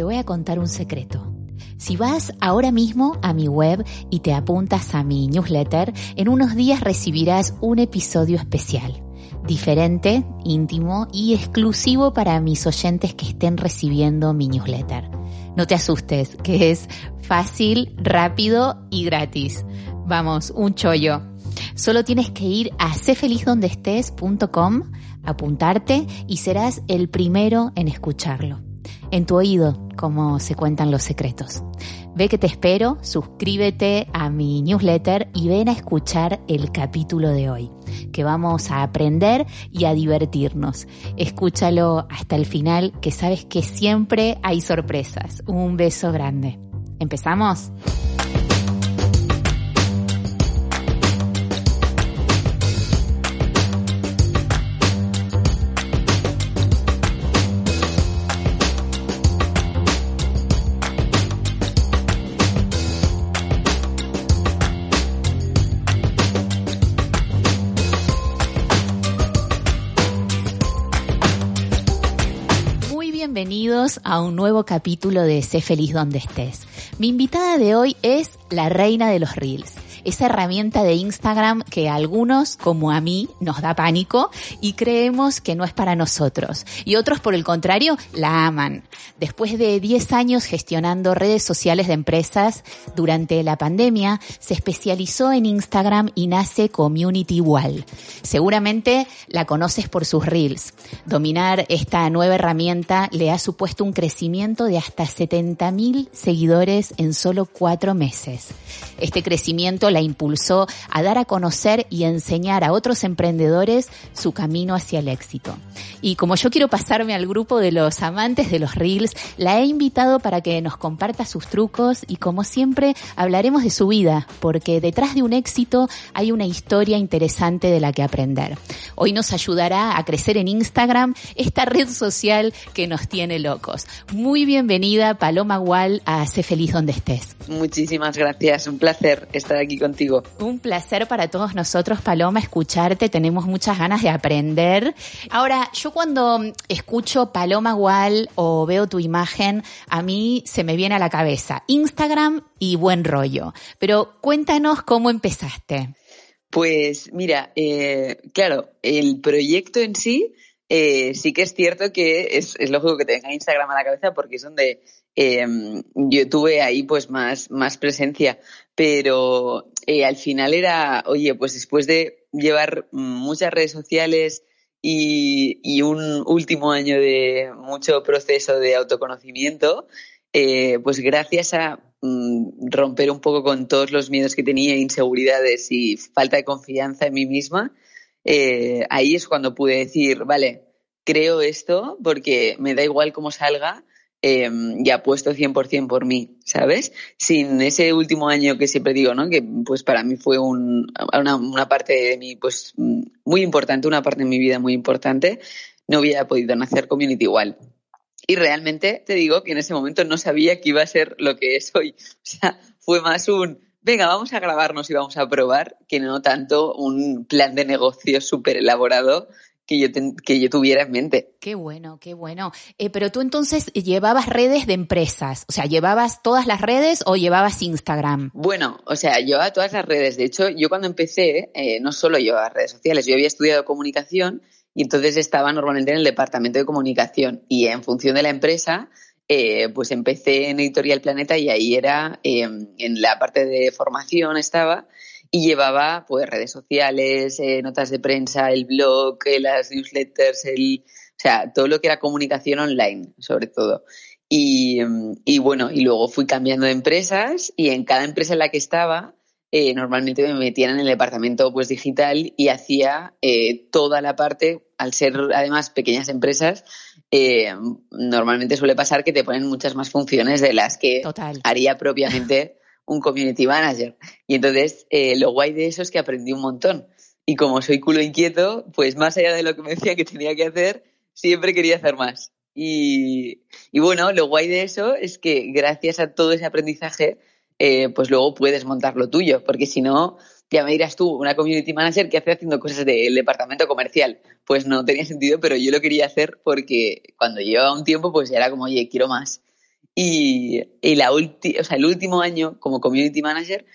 Te voy a contar un secreto. Si vas ahora mismo a mi web y te apuntas a mi newsletter, en unos días recibirás un episodio especial, diferente, íntimo y exclusivo para mis oyentes que estén recibiendo mi newsletter. No te asustes, que es fácil, rápido y gratis. Vamos, un chollo. Solo tienes que ir a cfelizdondestes.com, apuntarte y serás el primero en escucharlo en tu oído, como se cuentan los secretos. Ve que te espero, suscríbete a mi newsletter y ven a escuchar el capítulo de hoy, que vamos a aprender y a divertirnos. Escúchalo hasta el final, que sabes que siempre hay sorpresas. Un beso grande. ¿Empezamos? Bienvenidos a un nuevo capítulo de Sé feliz donde estés. Mi invitada de hoy es la reina de los reels esa herramienta de Instagram que a algunos, como a mí, nos da pánico y creemos que no es para nosotros. Y otros, por el contrario, la aman. Después de 10 años gestionando redes sociales de empresas, durante la pandemia se especializó en Instagram y nace Community Wall. Seguramente la conoces por sus reels. Dominar esta nueva herramienta le ha supuesto un crecimiento de hasta 70.000 seguidores en solo cuatro meses. Este crecimiento la impulsó a dar a conocer y enseñar a otros emprendedores su camino hacia el éxito. Y como yo quiero pasarme al grupo de los amantes de los reels, la he invitado para que nos comparta sus trucos y como siempre hablaremos de su vida, porque detrás de un éxito hay una historia interesante de la que aprender. Hoy nos ayudará a crecer en Instagram, esta red social que nos tiene locos. Muy bienvenida Paloma Wall a Sé Feliz donde estés. Muchísimas gracias, un placer estar aquí contigo. Un placer para todos nosotros, Paloma, escucharte. Tenemos muchas ganas de aprender. Ahora, yo cuando escucho Paloma Wall o veo tu imagen, a mí se me viene a la cabeza Instagram y buen rollo. Pero cuéntanos cómo empezaste. Pues mira, eh, claro, el proyecto en sí eh, sí que es cierto que es, es, lógico que tenga Instagram a la cabeza porque es donde eh, yo tuve ahí pues más, más presencia, pero eh, al final era, oye, pues después de llevar muchas redes sociales y, un último año de mucho proceso de autoconocimiento, eh, pues gracias a mm, romper un poco con todos los miedos que tenía, inseguridades y falta de confianza en mí misma, eh, ahí es cuando pude decir, vale, creo esto porque me da igual cómo salga, eh, y apuesto 100% por mí, ¿sabes? Sin ese último año que siempre digo, ¿no? Que pues para mí fue un, una, una, parte de mí pues muy importante, una parte de mi vida muy importante, no hubiera podido nacer Community igual. Y realmente te digo que en ese momento no sabía que iba a ser lo que es hoy. O sea, fue más un, venga, vamos a grabarnos y vamos a probar, que no tanto un plan de negocio súper elaborado que yo, que yo tuviera en mente. Qué bueno, qué bueno. Eh, pero tú entonces llevabas redes de empresas, o sea, ¿llevabas todas las redes o llevabas Instagram? Bueno, o sea, llevaba todas las redes. De hecho, yo cuando empecé, eh, no solo llevaba redes sociales, yo había estudiado comunicación y entonces estaba normalmente en el departamento de comunicación y en función de la empresa, eh, pues empecé en Editorial Planeta y ahí era, eh, en la parte de formación estaba y llevaba pues redes sociales, eh, notas de prensa, el blog, eh, las newsletters, el, o sea, todo lo que era comunicación online, sobre todo. Y, y, bueno, y luego fui cambiando de empresas y en cada empresa en la que estaba, eh, normalmente me metían en el departamento pues digital y hacía eh, toda la parte, al ser además pequeñas empresas, normalmente suele pasar que te ponen muchas más funciones de las que haría propiamente un community manager. Y entonces, eh, lo guay de eso es que aprendí un montón. Y como soy culo inquieto, pues más allá de lo que me decían que tenía que hacer, siempre quería hacer más. Y, bueno, lo guay de eso es que gracias a todo ese aprendizaje, eh, pues luego puedes montar lo tuyo, porque si no, ya me dirás tú, una community manager que hace haciendo cosas del departamento comercial. Pues no tenía sentido, pero yo lo quería hacer porque cuando llevaba un tiempo, pues ya era como, oye, quiero más. Y, la o sea, el último año como community manager,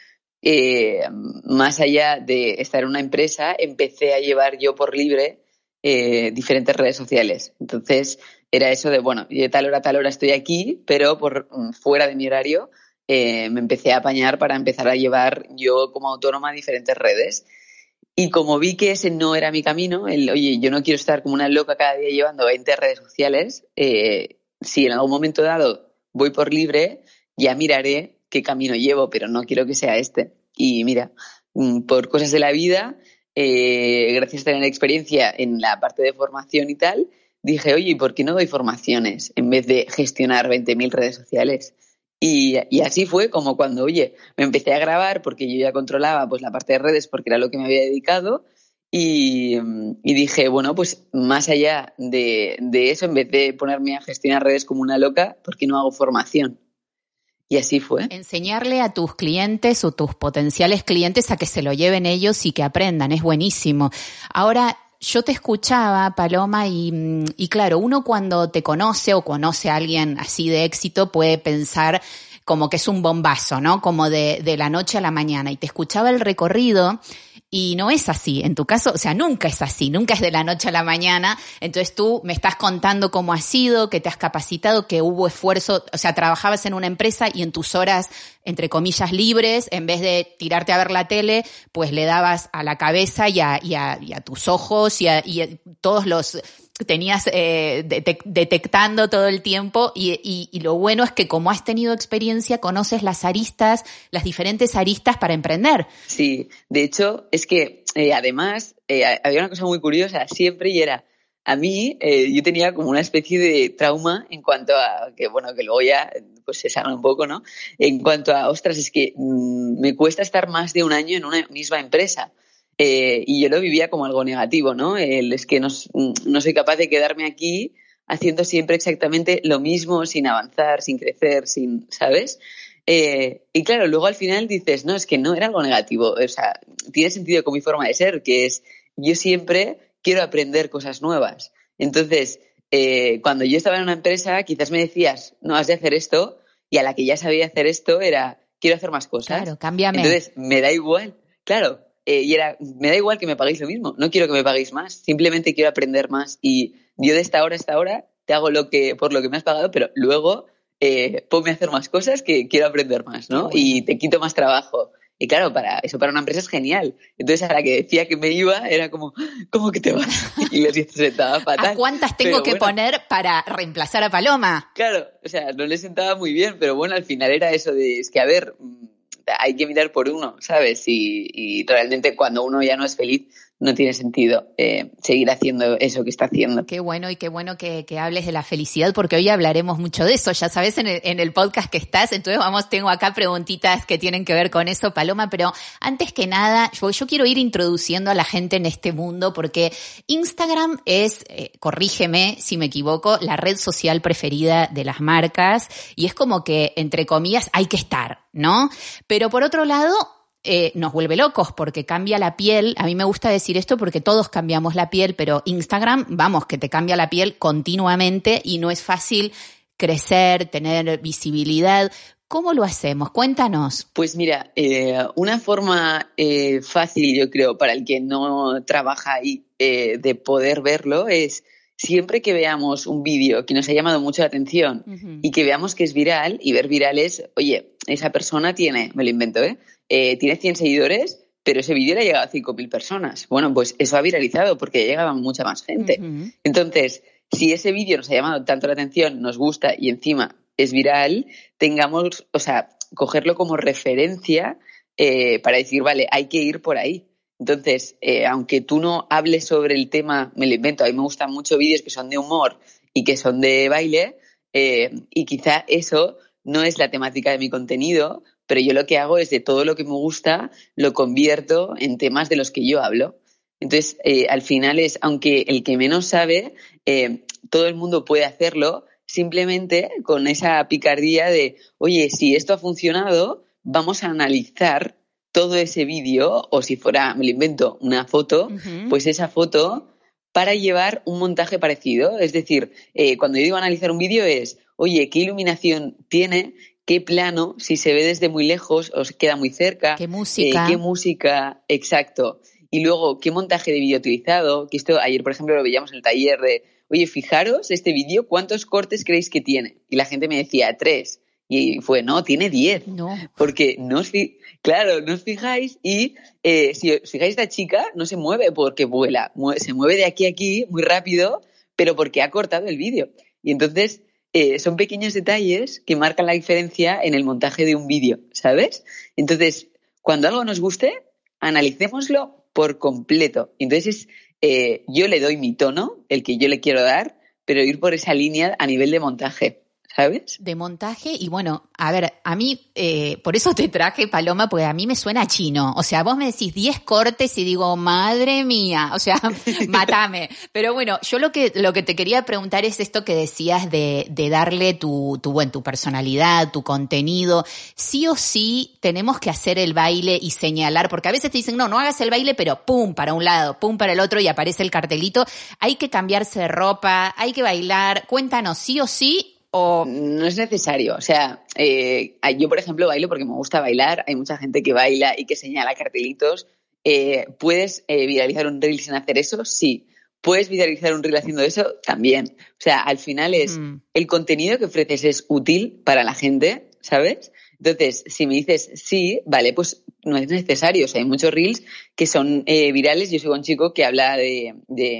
eh, más allá de estar en una empresa, empecé a llevar yo por libre eh, diferentes redes sociales. Entonces, era eso de, bueno, de tal hora tal hora estoy aquí, pero por mm, fuera de mi horario eh, me empecé a apañar para empezar a llevar yo como autónoma diferentes redes. Y como vi que ese no era mi camino, el, oye, yo no quiero estar como una loca cada día llevando 20 redes sociales, eh, si en algún momento dado voy por libre, ya miraré qué camino llevo, pero no quiero que sea este. Y mira, mm, por cosas de la vida, eh, gracias a tener experiencia en la parte de formación y tal, dije, oye, ¿por qué no doy formaciones en vez de gestionar 20.000 redes sociales? Y, así fue como cuando, oye, me empecé a grabar porque yo ya controlaba pues la parte de redes porque era lo que me había dedicado y, dije, bueno, pues más allá de, eso, en vez de ponerme a gestionar redes como una loca, ¿por qué no hago formación? Y así fue. Enseñarle a tus clientes o tus potenciales clientes a que se lo lleven ellos y que aprendan, es buenísimo. Ahora, yo te escuchaba, Paloma, y, y, claro, uno cuando te conoce o conoce a alguien así de éxito puede pensar como que es un bombazo, ¿no? Como de, de la noche a la mañana. Y te escuchaba el recorrido y no es así. En tu caso, o sea, nunca es así, nunca es de la noche a la mañana. Entonces tú me estás contando cómo has sido, que te has capacitado, que hubo esfuerzo, o sea, trabajabas en una empresa y en tus horas, entre comillas, libres, en vez de tirarte a ver la tele, pues le dabas a la cabeza y a, y a, y a tus ojos y a, y a todos los tenías eh, detectando todo el tiempo y, y, lo bueno es que como has tenido experiencia conoces las aristas, las diferentes aristas para emprender. Sí, de hecho es que eh, además eh, había una cosa muy curiosa siempre y era a mí yo tenía como una especie de trauma en cuanto a que bueno que luego ya pues se sabe un poco no en cuanto a ostras es que mm, me cuesta estar más de un año en una misma empresa eh, y yo lo vivía como algo negativo, ¿no? El, es que no, no, soy capaz de quedarme aquí haciendo siempre exactamente lo mismo, sin avanzar, sin crecer, sin, ¿sabes? Eh, y claro, luego al final dices, no, es que no era algo negativo, o sea, tiene sentido con mi forma de ser, que es, yo siempre quiero aprender cosas nuevas. Entonces, eh, cuando yo estaba en una empresa, quizás me decías, no, has de hacer esto, y a la que ya sabía hacer esto era, quiero hacer más cosas. Claro, cámbiame. Entonces, me da igual. Claro, eh, y era, me da igual que me paguéis lo mismo, no quiero que me paguéis más, simplemente quiero aprender más y yo de esta hora a esta hora te hago lo que, por lo que me has pagado, pero luego eh, ponme a hacer más cosas que quiero aprender más, ¿no? Y te quito más trabajo. Y claro, para eso para una empresa es genial. Entonces a la que decía que me iba era como, ¿cómo que te vas? Y les sentaba fatal. ¿A cuántas tengo que poner para reemplazar a Paloma? Claro, o sea, no le sentaba muy bien, pero bueno, al final era eso de, es que a ver, hay que mirar por uno, ¿sabes? Y, realmente cuando uno ya no es feliz, no tiene sentido eh, seguir haciendo eso que está haciendo. Qué bueno y qué bueno que, hables de la felicidad, porque hoy hablaremos mucho de eso, ya sabes, en el, podcast que estás. Entonces, vamos, tengo acá preguntitas que tienen que ver con eso, Paloma, pero antes que nada, yo, quiero ir introduciendo a la gente en este mundo, porque Instagram es, eh, corrígeme si me equivoco, la red social preferida de las marcas y es como que, entre comillas, hay que estar, ¿no? Pero por otro lado, eh, nos vuelve locos porque cambia la piel. A mí me gusta decir esto porque todos cambiamos la piel, pero Instagram, vamos, que te cambia la piel continuamente y no es fácil crecer, tener visibilidad. ¿Cómo lo hacemos? Cuéntanos. Pues mira, eh, una forma eh, fácil, yo creo, para el que no trabaja ahí, de poder verlo es siempre que veamos un vídeo que nos ha llamado mucho la atención y que veamos que es viral, y ver viral es, oye, esa persona tiene, me lo invento, ¿eh? Eh tiene 100 seguidores, pero ese vídeo le ha llegado a 5.000 personas. Bueno, pues eso ha viralizado porque llegaba mucha más gente. Entonces, si ese vídeo nos ha llamado tanto la atención, nos gusta y encima es viral, tengamos, o sea, cogerlo como referencia eh, para decir, vale, hay que ir por ahí. Entonces, eh, aunque tú no hables sobre el tema, me lo invento, a mí me gustan mucho vídeos que son de humor y que son de baile, eh, y quizá eso no es la temática de mi contenido, pero yo lo que hago es de todo lo que me gusta, lo convierto en temas de los que yo hablo. Entonces, eh, al final es, aunque el que menos sabe, eh, todo el mundo puede hacerlo, simplemente con esa picardía de, oye, si esto ha funcionado, vamos a analizar todo ese vídeo, o si fuera, me lo invento, una foto, pues esa foto para llevar un montaje parecido. Es decir, eh, cuando yo digo analizar un vídeo es, oye, ¿qué iluminación tiene? ¿Qué plano? Si se ve desde muy lejos o se queda muy cerca. ¿Qué música? Eh, ¿Qué música? Exacto. Y luego, ¿qué montaje de vídeo utilizado? Que esto ayer, por ejemplo, lo veíamos en el taller de, oye, fijaros este vídeo, ¿cuántos cortes creéis que tiene? Y la gente me decía, tres. Y fue, no, tiene diez. No. Porque no os, claro, no os fijáis y eh, si os fijáis, esta chica no se mueve porque vuela, se mueve de aquí a aquí muy rápido, pero porque ha cortado el vídeo. Y entonces eh, son pequeños detalles que marcan la diferencia en el montaje de un vídeo, ¿sabes? Entonces, cuando algo nos guste, analicémoslo por completo. Entonces, eh, yo le doy mi tono, el que yo le quiero dar, pero ir por esa línea a nivel de montaje. ¿Sabes? De montaje y bueno, a ver, a mí, eh, por eso te traje Paloma, porque a mí me suena chino. O sea, vos me decís 10 cortes y digo, madre mía, o sea, matame. Pero bueno, yo lo que, lo que te quería preguntar es esto que decías de, de darle tu, tu, bueno, tu personalidad, tu contenido. Sí o sí tenemos que hacer el baile y señalar, porque a veces te dicen, no, no hagas el baile, pero pum para un lado, pum para el otro y aparece el cartelito. Hay que cambiarse de ropa, hay que bailar. Cuéntanos, sí o sí no es necesario. O sea, eh, yo, por ejemplo, bailo porque me gusta bailar. Hay mucha gente que baila y que señala cartelitos. Eh, ¿Puedes eh, viralizar un reel sin hacer eso? Sí. ¿Puedes viralizar un reel haciendo eso? También. O sea, al final es mm. el contenido que ofreces es útil para la gente, ¿sabes? Entonces, si me dices sí, vale, pues no es necesario. O sea, hay muchos reels que son eh, virales. Yo sigo un chico que habla de,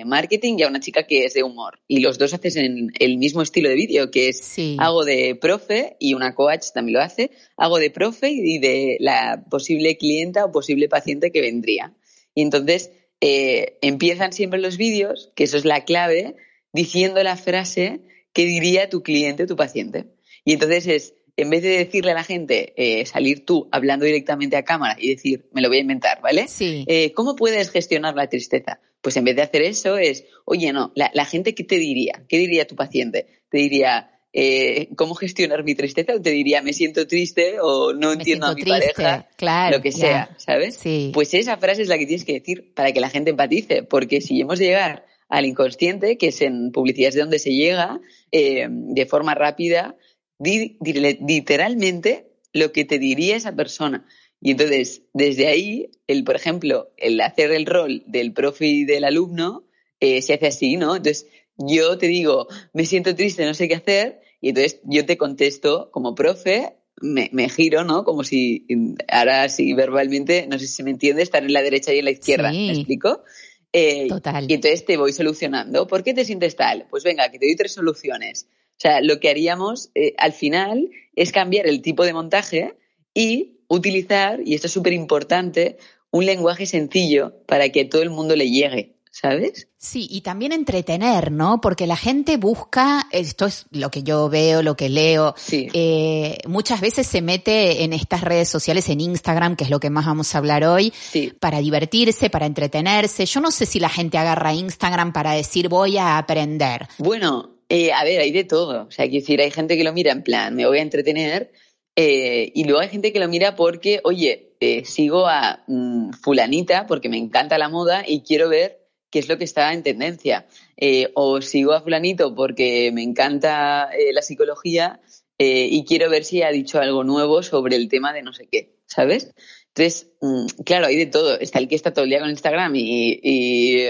marketing y a una chica que es de humor. Y los dos hacen el mismo estilo de vídeo, que es hago de profe y una coach también lo hace. Hago de profe y de la posible clienta o posible paciente que vendría. Y entonces eh, empiezan siempre los vídeos, que eso es la clave, diciendo la frase que diría tu cliente o tu paciente. Y entonces es en vez de decirle a la gente, eh, salir tú hablando directamente a cámara y decir, me lo voy a inventar, ¿vale? Sí. Eh, ¿Cómo puedes gestionar la tristeza? Pues en vez de hacer eso es, oye, no, la, gente, ¿qué te diría? ¿Qué diría tu paciente? Te diría, eh, ¿cómo gestionar mi tristeza? O te diría, me siento triste o no entiendo a mi pareja, claro, lo que sea, ¿sabes? Sí. Pues esa frase es la que tienes que decir para que la gente empatice, porque si hemos de llegar al inconsciente, que es en publicidades de donde se llega, de forma rápida, literalmente lo que te diría esa persona. Y entonces, desde ahí, el, por ejemplo, el hacer el rol del profe y del alumno eh, se hace así, ¿no? Entonces, yo te digo, me siento triste, no sé qué hacer, y entonces yo te contesto como profe, me, giro, ¿no? Como si, ahora sí, verbalmente, no sé si me entiende, estar en la derecha y en la izquierda, ¿me explico? Eh, Total. Y entonces te voy solucionando. ¿Por qué te sientes tal? Pues venga, que te doy tres soluciones. O sea, lo que haríamos eh, al final es cambiar el tipo de montaje y utilizar, y esto es súper importante, un lenguaje sencillo para que todo el mundo le llegue. ¿sabes? Sí, y también entretener, ¿no? Porque la gente busca, esto es lo que yo veo, lo que leo, sí. eh, muchas veces se mete en estas redes sociales, en Instagram, que es lo que más vamos a hablar hoy, para divertirse, para entretenerse. Yo no sé si la gente agarra Instagram para decir voy a aprender. Bueno, eh, a ver, hay de todo. O sea, quiero decir, hay gente que lo mira en plan, me voy a entretener, eh, y luego hay gente que lo mira porque, oye, eh, sigo a mm, fulanita porque me encanta la moda y quiero ver qué es lo que está en tendencia. o sigo a fulanito porque me encanta la psicología y quiero ver si ha dicho algo nuevo sobre el tema de no sé qué, ¿sabes? Entonces, mm, claro, hay de todo. Está el que está todo el día con Instagram y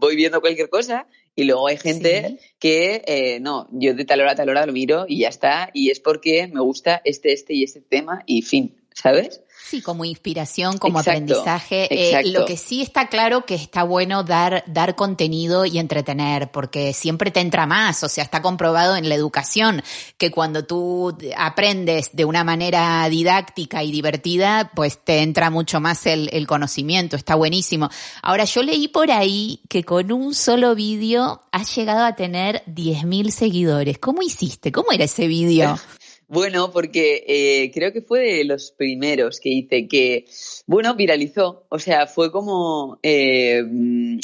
voy viendo cualquier cosa y luego hay gente que, eh, no, yo de tal hora a tal hora lo miro y ya está, y es porque me gusta este, este y este tema y fin, ¿sabes? Sí, como inspiración, como aprendizaje. Eh, lo que sí está claro que está bueno dar, dar contenido y entretener, porque siempre te entra más. O sea, está comprobado en la educación que cuando tú aprendes de una manera didáctica y divertida, pues te entra mucho más el, el conocimiento. Está buenísimo. Ahora, yo leí por ahí que con un solo vídeo has llegado a tener 10.000 seguidores. ¿Cómo hiciste? ¿Cómo era ese vídeo? Bueno, porque eh, creo que fue de los primeros que hice que, bueno, viralizó. O sea, fue como eh,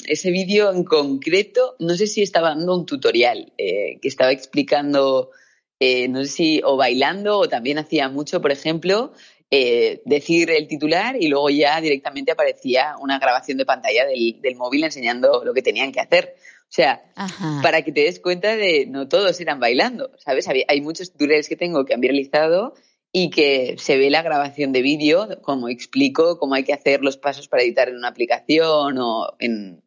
ese vídeo en concreto, no sé si estaba dando un tutorial eh, que estaba explicando, no sé si o bailando o también hacía mucho, por ejemplo, decir el titular y luego ya directamente aparecía una grabación de pantalla del, del móvil enseñando lo que tenían que hacer. O sea, para que te des cuenta de no todos eran bailando, ¿sabes? Hay muchos tutoriales que tengo que han viralizado y que se ve la grabación de vídeo, como explico cómo hay que hacer los pasos para editar en una aplicación o en,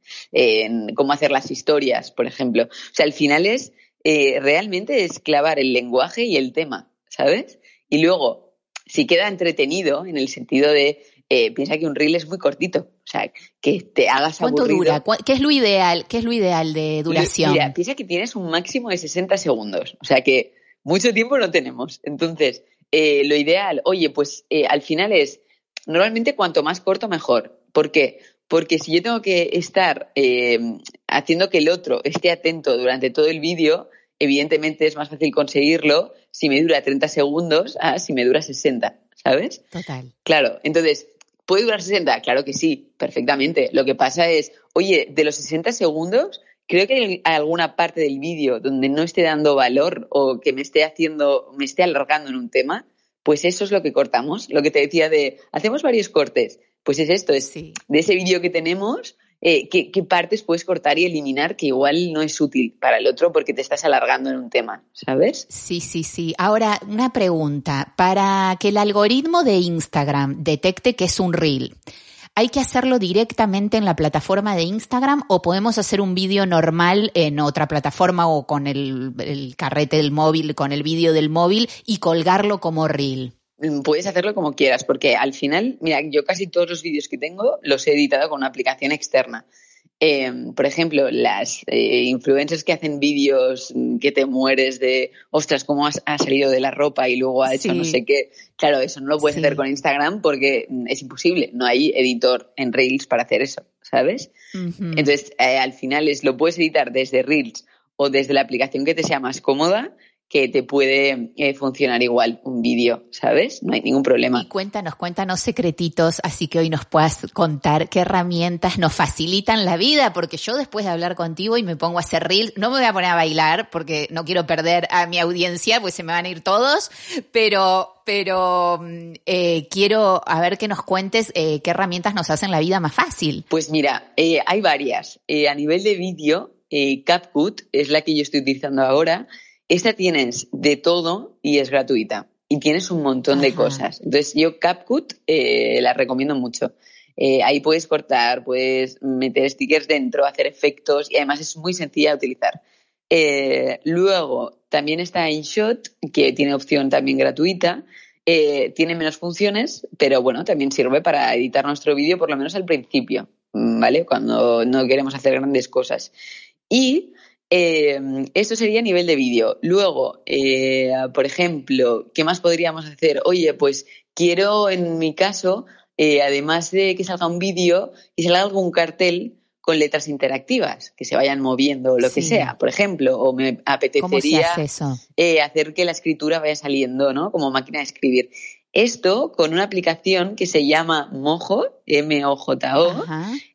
cómo hacer las historias, por ejemplo. O sea, al final es eh, realmente es clavar el lenguaje y el tema, ¿sabes? Y luego, si queda entretenido en el sentido de eh, piensa que un reel es muy cortito, sea, que te hagas ¿Cuánto dura? ¿Qué es lo ideal? ¿Qué es lo ideal de duración? Mira, piensa que tienes un máximo de 60 segundos, o sea que mucho tiempo no tenemos. Entonces, eh, lo ideal, oye, pues eh, al final es, normalmente cuanto más corto, mejor. ¿Por qué? Porque si yo tengo que estar haciendo que el otro esté atento durante todo el vídeo, evidentemente es más fácil conseguirlo si me dura 30 segundos a si me dura 60, ¿sabes? Total. Claro, entonces, ¿Puede durar 60? Claro que sí, perfectamente. Lo que pasa es, oye, de los 60 segundos, creo que hay alguna parte del vídeo donde no esté dando valor o que me esté haciendo, me esté alargando en un tema, pues eso es lo que cortamos. Lo que te decía de, hacemos varios cortes. Pues es esto, es de ese vídeo que tenemos, eh, ¿qué, partes puedes cortar y eliminar que igual no es útil para el otro porque te estás alargando en un tema, ¿sabes? Sí, sí, sí. Ahora, una pregunta. Para que el algoritmo de Instagram detecte que es un reel, ¿hay que hacerlo directamente en la plataforma de Instagram o podemos hacer un vídeo normal en otra plataforma o con el, el carrete del móvil, con el vídeo del móvil y colgarlo como reel? Mm, puedes hacerlo como quieras, porque al final, mira, yo casi todos los vídeos que tengo los he editado con una aplicación externa. Em, por ejemplo, las eh, influencers que hacen vídeos mm, que te mueres de, ostras, cómo has, ha salido de la ropa y luego ha hecho no sé qué. Claro, eso no lo puedes hacer con Instagram porque mm, es imposible. No hay editor en Reels para hacer eso, ¿sabes? Entonces, eh, al final es, lo puedes editar desde Reels o desde la aplicación que te sea más cómoda que te puede eh, funcionar igual un vídeo, ¿sabes? No hay ningún problema. Y cuéntanos, cuéntanos secretitos, así que hoy nos puedas contar qué herramientas nos facilitan la vida, porque yo después de hablar contigo y me pongo a hacer reels, no me voy a poner a bailar porque no quiero perder a mi audiencia, pues se me van a ir todos, pero, pero mm, eh, quiero a ver que nos cuentes eh, qué herramientas nos hacen la vida más fácil. Pues mira, hay varias. a nivel de vídeo, CapCut es la que yo estoy utilizando ahora esta tienes de todo y es gratuita. Y tienes un montón de cosas. Entonces, yo CapCut eh, la recomiendo mucho. Eh, ahí puedes cortar, puedes meter stickers dentro, hacer efectos y además es muy sencilla de utilizar. Eh, luego, también está InShot, que tiene opción también gratuita. tiene menos funciones, pero bueno, también sirve para editar nuestro vídeo, por lo menos al principio, ¿vale? Cuando no queremos hacer grandes cosas. Y eh, esto sería a nivel de vídeo. Luego, eh, por ejemplo, ¿qué más podríamos hacer? Oye, pues quiero, en mi caso, eh, además de que salga un vídeo, que salga algún cartel con letras interactivas, que se vayan moviendo, lo que sea, por ejemplo, o me apetecería hacer que la escritura vaya saliendo, ¿no? Como máquina de escribir. Esto con una aplicación que se llama Mojo, M-O-J-O.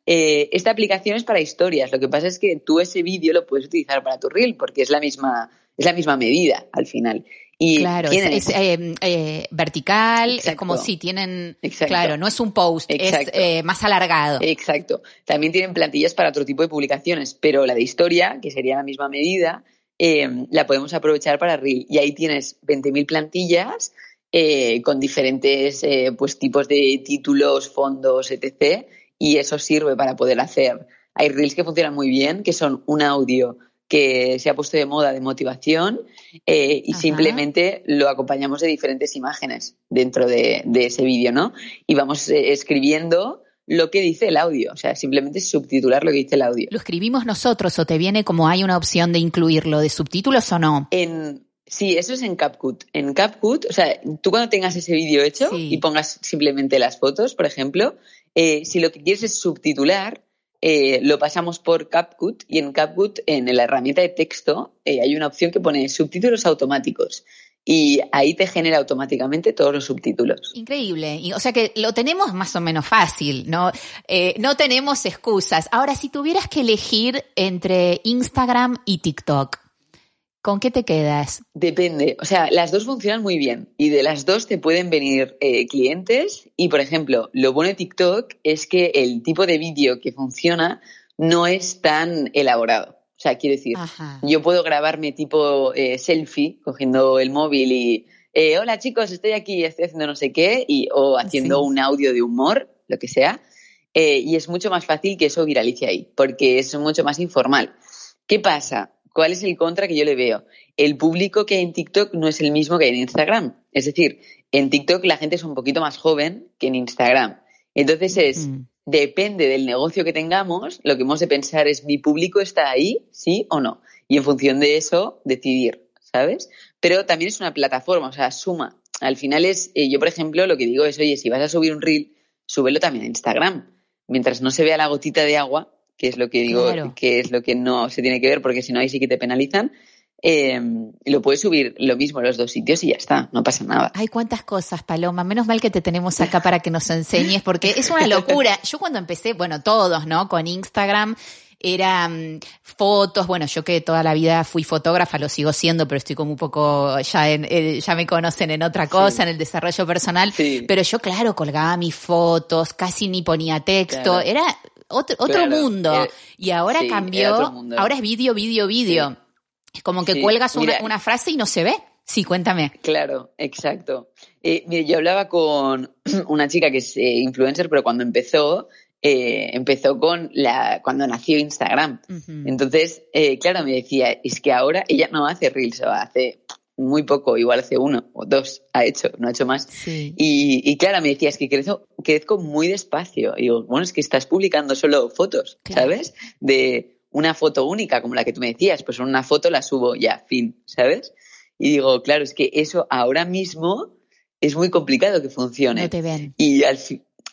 Eh, esta aplicación es para historias. Lo que pasa es que tú ese vídeo lo puedes utilizar para tu reel porque es la misma, es la misma medida al final. Y claro, es, eh, eh, vertical, es como si tienen, claro, no es un post, es más alargado. Exacto. También tienen plantillas para otro tipo de publicaciones, pero la de historia, que sería la misma medida, la podemos aprovechar para Reel. Y ahí tienes 20.000 plantillas eh, con diferentes eh, pues, tipos de títulos, fondos, etc. Y eso sirve para poder hacer. Hay reels que funcionan muy bien, que son un audio que se ha puesto de moda de motivación eh, y simplemente lo acompañamos de diferentes imágenes dentro de, ese vídeo, ¿no? Y vamos escribiendo lo que dice el audio, o sea, simplemente subtitular lo que dice el audio. ¿Lo escribimos nosotros o te viene como hay una opción de incluirlo de subtítulos o no? En, sí, eso es en CapCut. En CapCut, o sea, tú cuando tengas ese vídeo hecho y pongas simplemente las fotos, por ejemplo, eh, si lo que quieres es subtitular, eh, lo pasamos por CapCut y en CapCut, en la herramienta de texto, eh, hay una opción que pone subtítulos automáticos y ahí te genera automáticamente todos los subtítulos. Increíble. o sea que lo tenemos más o menos fácil, ¿no? Eh, no tenemos excusas. Ahora, si tuvieras que elegir entre Instagram y TikTok, ¿Con qué te quedas? Depende. O sea, las dos funcionan muy bien y de las dos te pueden venir eh, clientes. Y, por ejemplo, lo bueno de TikTok es que el tipo de vídeo que funciona no es tan elaborado. O sea, quiero decir, yo puedo grabarme tipo eh, selfie cogiendo el móvil y, eh, hola chicos, estoy aquí, estoy haciendo no sé qué, y, o haciendo un audio de humor, lo que sea. y es mucho más fácil que eso viralice ahí, porque es mucho más informal. ¿Qué pasa? ¿Cuál es el contra que yo le veo? El público que hay en TikTok no es el mismo que hay en Instagram. Es decir, en TikTok la gente es un poquito más joven que en Instagram. Entonces es, depende del negocio que tengamos, lo que hemos de pensar es, ¿mi público está ahí? ¿Sí o no? Y en función de eso, decidir, ¿sabes? Pero también es una plataforma, o sea, suma. Al final es, eh, yo por ejemplo, lo que digo es, oye, si vas a subir un reel, súbelo también a Instagram. Mientras no se vea la gotita de agua, que es lo que digo, que es lo que no se tiene que ver, porque si no ahí sí que te penalizan. Eh, lo puedes subir lo mismo en los dos sitios y ya está, no pasa nada. Hay cuántas cosas, Paloma. Menos mal que te tenemos acá para que nos enseñes, porque es una locura. Yo cuando empecé, bueno, todos, ¿no? Con Instagram eran fotos, bueno, yo que toda la vida fui fotógrafa, lo sigo siendo, pero estoy como un poco, ya en, eh, ya me conocen en otra cosa, en el desarrollo personal, pero yo claro, colgaba mis fotos, casi ni ponía texto, era otro, otro mundo. Eh, y ahora cambió, ahora es vídeo, vídeo, vídeo. Es como que cuelgas una, una, frase y no se ve. Sí, cuéntame. Claro, exacto. Eh, mire, yo hablaba con una chica que es eh, influencer, pero cuando empezó, empezó con la cuando nació Instagram. Entonces, claro, me decía, es que ahora ella no hace reels, o hace muy poco, igual hace uno o dos ha hecho, no ha hecho más. Y, claro, me decía, es que crezco, crezco muy despacio. Y digo, bueno, es que estás publicando solo fotos, ¿sabes? De una foto única, como la que tú me decías, pues una foto la subo ya, fin, ¿sabes? Y digo, claro, es que eso ahora mismo es muy complicado que funcione. No te ven. Y al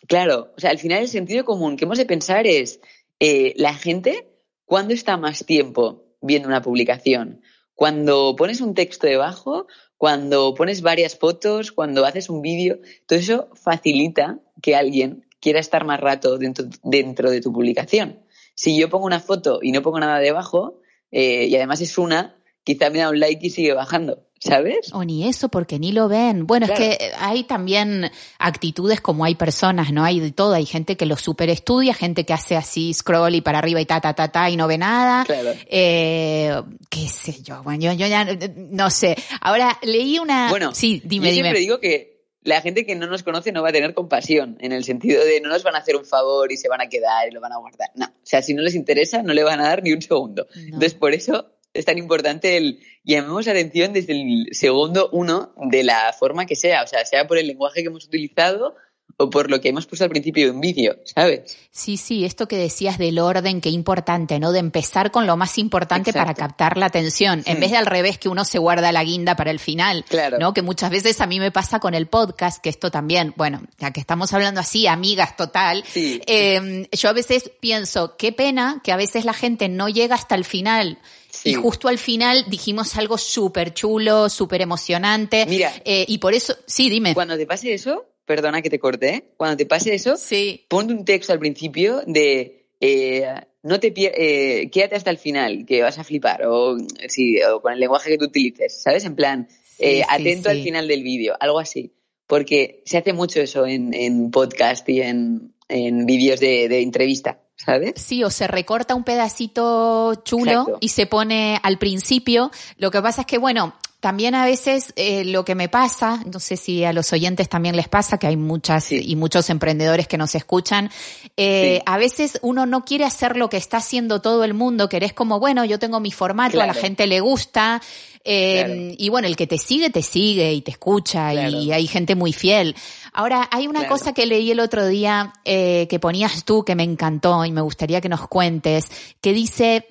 claro, o sea, al final el sentido común que hemos de pensar es, eh, la gente, ¿cuándo está más tiempo viendo una publicación? Cuando pones un texto debajo, cuando pones varias fotos, cuando haces un vídeo, todo eso facilita que alguien quiera estar más rato dentro, dentro de tu publicación. Si yo pongo una foto y no pongo nada debajo, eh, y además es una, quizá me da un like y sigue bajando. ¿Sabes? O ni eso, porque ni lo ven. Bueno, es que hay también actitudes como hay personas, ¿no? Hay de todo. Hay gente que lo super estudia, gente que hace así scroll y para arriba y ta, ta, ta, ta y no ve nada. Claro. Eh, qué sé yo, bueno, yo, yo, ya no sé. Ahora, leí una... Bueno, sí, dime, yo siempre digo que la gente que no nos conoce no va a tener compasión, en el sentido de no nos van a hacer un favor y se van a quedar y lo van a guardar. No, o sea, si no les interesa, no le van a dar ni un segundo. Entonces, por eso es tan importante el llamemos atención desde el segundo uno de la forma que sea, o sea, sea por el lenguaje que hemos utilizado o por lo que hemos puesto al principio de un vídeo, ¿sabes? Sí, sí, esto que decías del orden, qué importante, ¿no? De empezar con lo más importante para captar la atención, en vez de al revés que uno se guarda la guinda para el final, claro. ¿no? Que muchas veces a mí me pasa con el podcast, que esto también, bueno, ya que estamos hablando así, amigas total, eh, yo a veces pienso, qué pena que a veces la gente no llega hasta el final y justo al final dijimos algo súper chulo, súper emocionante. Mira. Eh, y por eso, sí, dime. Cuando te pase eso, perdona que te corté, cuando te pase eso, sí. ponte un texto al principio de eh, no te eh, quédate hasta el final, que vas a flipar, o, sí, o con el lenguaje que tú utilices, ¿sabes? En plan, eh, atento al final del vídeo, algo así. Porque se hace mucho eso en, en podcast y en, en vídeos de, de entrevista. ¿Sabes? Sí, o se recorta un pedacito chulo y se pone al principio. Lo que pasa es que, bueno, también a veces eh, lo que me pasa, no sé si a los oyentes también les pasa, que hay muchas y muchos emprendedores que nos escuchan, eh, a veces uno no quiere hacer lo que está haciendo todo el mundo, querés como, bueno, yo tengo mi formato, a la gente le gusta, eh, y bueno, el que te sigue, te sigue y te escucha y hay gente muy fiel. Ahora, hay una cosa que leí el otro día eh, que ponías tú que me encantó y me gustaría que nos cuentes, que dice,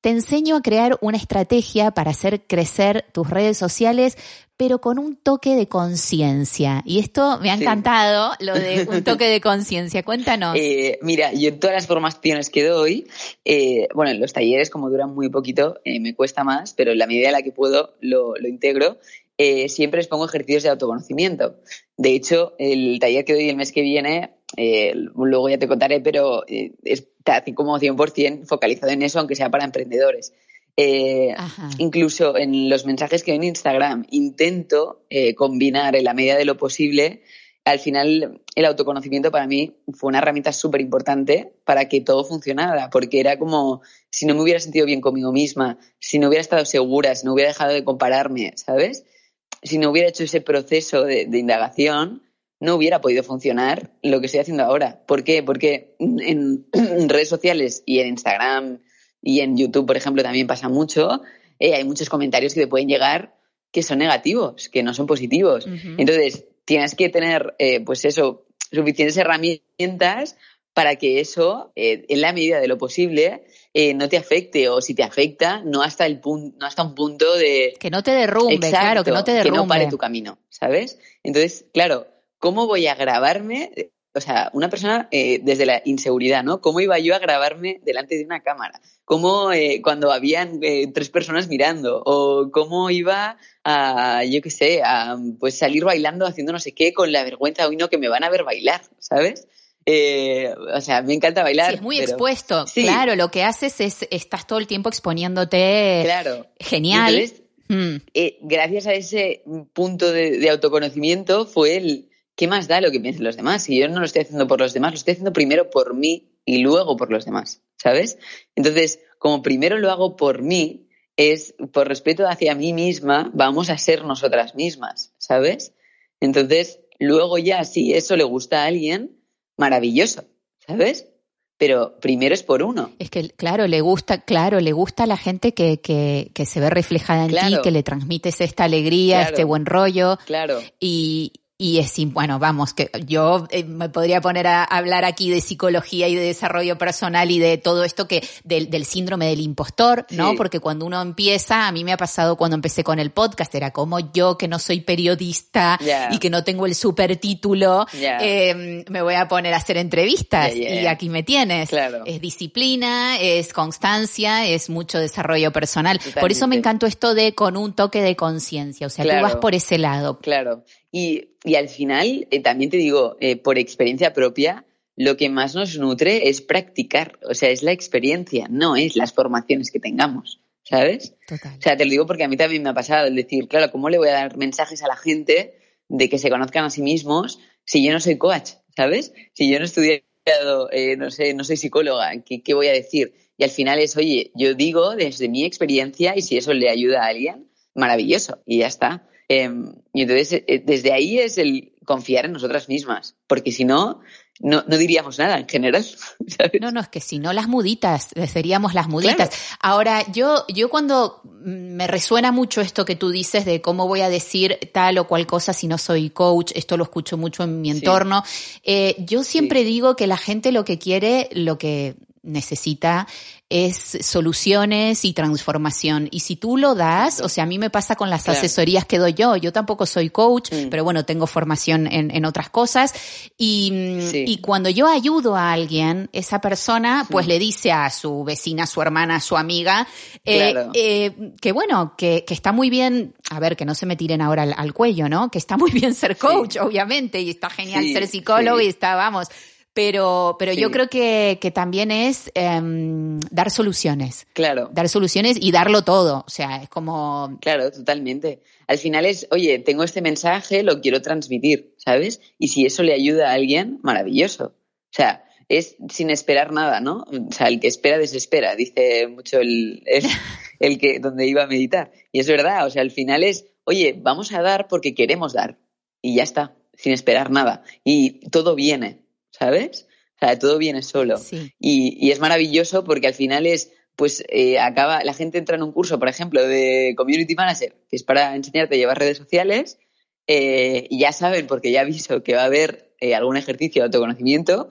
te enseño a crear una estrategia para hacer crecer tus redes sociales, pero con un toque de conciencia. Y esto me ha encantado, lo de un toque de conciencia. Cuéntanos. Eh, mira, yo en todas las formaciones que doy, eh, bueno, en los talleres como duran muy poquito, eh, me cuesta más, pero en la medida en la que puedo lo, lo integro. siempre les pongo ejercicios de autoconocimiento. De hecho, el taller que doy el mes que viene, luego ya te contaré, pero es está como 100% focalizado en eso, aunque sea para emprendedores. Eh, incluso en los mensajes que doy en Instagram intento eh, combinar en la medida de lo posible. Al final, el autoconocimiento para mí fue una herramienta súper importante para que todo funcionara, porque era como si no me hubiera sentido bien conmigo misma, si no hubiera estado segura, si no hubiera dejado de compararme, ¿sabes? Si no hubiera hecho ese proceso de indagación, no hubiera podido funcionar lo que estoy haciendo ahora. ¿Por qué? Porque en, redes sociales y en Instagram y en YouTube, por ejemplo, también pasa mucho. Eh, hay muchos comentarios que te pueden llegar que son negativos, que no son positivos. Entonces, tienes que tener, eh, pues eso, suficientes herramientas para que eso, eh, en la medida de lo posible, no te afecte o si te afecta, no hasta el punto, no hasta un punto de que no te derrumbe, claro, que no te derrumbe, que no pare tu camino, ¿sabes? Entonces, claro, ¿cómo voy a grabarme? O sea, una persona eh, desde la inseguridad, ¿no? ¿Cómo iba yo a grabarme delante de una cámara? ¿Cómo eh, cuando habían eh, tres personas mirando? ¿O cómo iba a, yo qué sé, a pues salir bailando haciendo no sé qué con la vergüenza, hoy no, que me van a ver bailar, ¿sabes? o sea, me encanta bailar. Sí, es muy expuesto. Claro, lo que haces es, estás todo el tiempo exponiéndote. Claro. Genial. Mm. gracias a ese punto de, autoconocimiento fue el, ¿qué más da lo que piensen los demás? Si yo no lo estoy haciendo por los demás, lo estoy haciendo primero por mí y luego por los demás, ¿sabes? Entonces, como primero lo hago por mí, es por respeto hacia mí misma, vamos a ser nosotras mismas, ¿sabes? Entonces, luego ya, si eso le gusta a alguien, maravilloso, ¿sabes? Pero primero es por uno. Es que, claro, le gusta, claro, le gusta a la gente que, que, que se ve reflejada en ti, que le transmites esta alegría, este buen rollo. Claro. Y, y es, bueno, vamos, que yo eh, me podría poner a hablar aquí de psicología y de desarrollo personal y de todo esto que, del, del síndrome del impostor, ¿no? Porque cuando uno empieza, a mí me ha pasado cuando empecé con el podcast, era como yo que no soy periodista y que no tengo el super título, em, me voy a poner a hacer entrevistas y aquí me tienes. Claro. Es disciplina, es constancia, es mucho desarrollo personal. Por eso me encantó esto de con un toque de conciencia, o sea, tú vas por ese lado. Claro. Y, y al final, eh, también te digo, eh, por experiencia propia, lo que más nos nutre es practicar, o sea, es la experiencia, no es las formaciones que tengamos, ¿sabes? O sea, te lo digo porque a mí también me ha pasado el decir, claro, ¿cómo le voy a dar mensajes a la gente de que se conozcan a sí mismos si yo no soy coach, ¿sabes? Si yo no he estudiado, eh, no sé, no soy psicóloga, ¿qué, ¿qué voy a decir? Y al final es, oye, yo digo desde mi experiencia y si eso le ayuda a alguien, maravilloso, y ya está. Em, y entonces, eh, desde ahí es el confiar en nosotras mismas, porque si no, no, diríamos nada en general. No, no, es que si no las muditas, seríamos las muditas. Ahora, yo, yo cuando me resuena mucho esto que tú dices de cómo voy a decir tal o cual cosa si no soy coach, esto lo escucho mucho en mi entorno, eh, yo siempre digo que la gente lo que quiere, lo que necesita es soluciones y transformación. Y si tú lo das, o sea, a mí me pasa con las asesorías que doy yo. Yo tampoco soy coach, mm. pero bueno, tengo formación en, en otras cosas. Y, y, cuando yo ayudo a alguien, esa persona pues le dice a su vecina, a su hermana, a su amiga, eh, eh, que bueno, que, que, está muy bien, a ver, que no se me tiren ahora al, cuello, ¿no? Que está muy bien ser coach, obviamente, y está genial ser psicólogo y está, vamos pero, pero yo creo que, que también es em, dar soluciones. Claro. Dar soluciones y darlo todo. O sea, es como. Claro, totalmente. Al final es, oye, tengo este mensaje, lo quiero transmitir, ¿sabes? Y si eso le ayuda a alguien, maravilloso. O sea, es sin esperar nada, ¿no? O sea, el que espera desespera, dice mucho el, el, que donde iba a meditar. Y es verdad, o sea, al final es, oye, vamos a dar porque queremos dar. Y ya está, sin esperar nada. Y todo viene, ¿sabes? O sea, todo viene solo. Y, y, es maravilloso porque al final es, pues eh, acaba, la gente entra en un curso, por ejemplo, de Community Manager, que es para enseñarte a llevar redes sociales, eh, y ya saben, porque ya aviso que va a haber eh, algún ejercicio de autoconocimiento,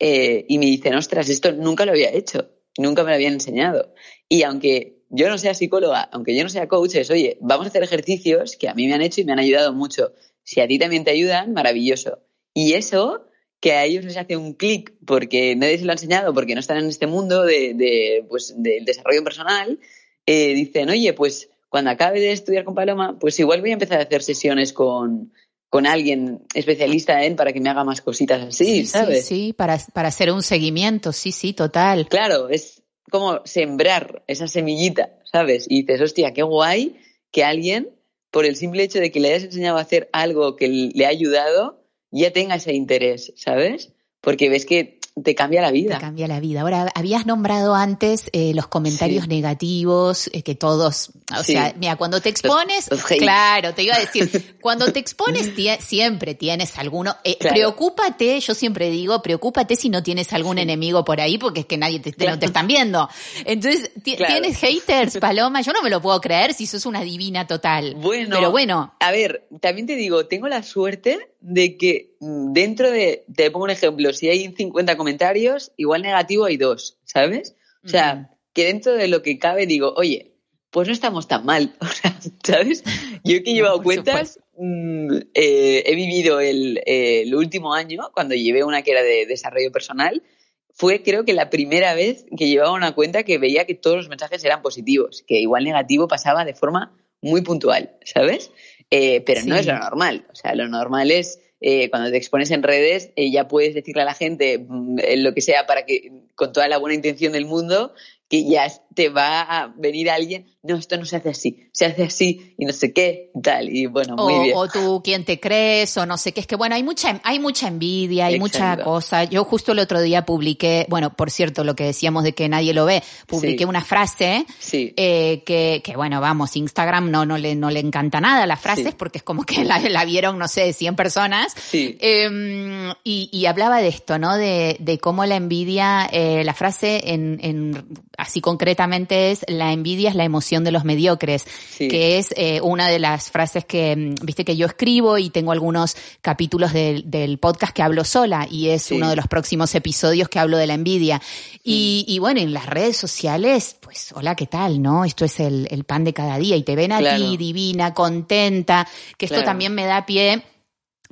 y me dicen, ostras, esto nunca lo había hecho, nunca me lo habían enseñado. Y aunque yo no sea psicóloga, aunque yo no sea coach, es, oye, vamos a hacer ejercicios que a mí me han hecho y me han ayudado mucho. Si a ti también te ayudan, maravilloso. Y eso que a ellos les hace un clic porque nadie se lo ha enseñado, porque no están en este mundo de, pues, del desarrollo personal, eh, dicen, oye, pues cuando acabe de estudiar con Paloma, pues igual voy a empezar a hacer sesiones con, con alguien especialista en para que me haga más cositas así, ¿sabes? Sí, sí, para, para hacer un seguimiento, sí, sí, total. Claro, es como sembrar esa semillita, ¿sabes? Y dices, hostia, qué guay que alguien, por el simple hecho de que le hayas enseñado a hacer algo que le ha ayudado, ya tenga ese interés, ¿sabes? Porque ves que te cambia la vida. Te cambia la vida. Ahora, habías nombrado antes eh, los comentarios negativos, eh, que todos, o sea, mira, cuando te expones, claro, te iba a decir, cuando te expones siempre tienes alguno, eh, preocúpate, yo siempre digo, preocúpate si no tienes algún enemigo por ahí, porque es que nadie te, no te están viendo. Entonces, tienes haters, Paloma, yo no me lo puedo creer si sos una divina total. Bueno, pero bueno. A ver, también te digo, tengo la suerte de que dentro de, te pongo un ejemplo, si hay 50 comentarios, igual negativo hay dos, ¿sabes? O sea, que dentro de lo que cabe digo, oye, pues no estamos tan mal, ¿sabes? Yo que he llevado cuentas, mm, eh, he vivido el, el, último año, cuando llevé una que era de desarrollo personal, fue creo que la primera vez que llevaba una cuenta que veía que todos los mensajes eran positivos, que igual negativo pasaba de forma muy puntual, ¿sabes? Eh, pero no es lo normal. O sea, lo normal es eh, cuando te expones en redes, eh, ya puedes decirle a la gente mm, lo que sea para que, con toda la buena intención del mundo, que ya te va a venir alguien, no, esto no se hace así, se hace así y no sé qué, tal, y bueno, muy o, bien. O tú, quién te crees, o no sé qué, es que bueno, hay mucha, hay mucha envidia, hay mucha cosa. Yo justo el otro día publiqué, bueno, por cierto, lo que decíamos de que nadie lo ve, publiqué una frase eh, que, que, bueno, vamos, Instagram no, no, le, no le encanta nada las frases porque es como que la, la vieron, no sé, 100 personas. Eh, y, y, hablaba de esto, ¿no? De, de cómo la envidia, eh, la frase en, en así concretamente es la envidia es la emoción de los mediocres, que es eh, una de las frases que, mm, viste que yo escribo y tengo algunos capítulos del, podcast que hablo sola y es uno de los próximos episodios que hablo de la envidia. Y, y, bueno, en las redes sociales, pues hola, ¿qué tal? ¿No? Esto es el, el pan de cada día y te ven a ti divina, contenta, que esto también me da pie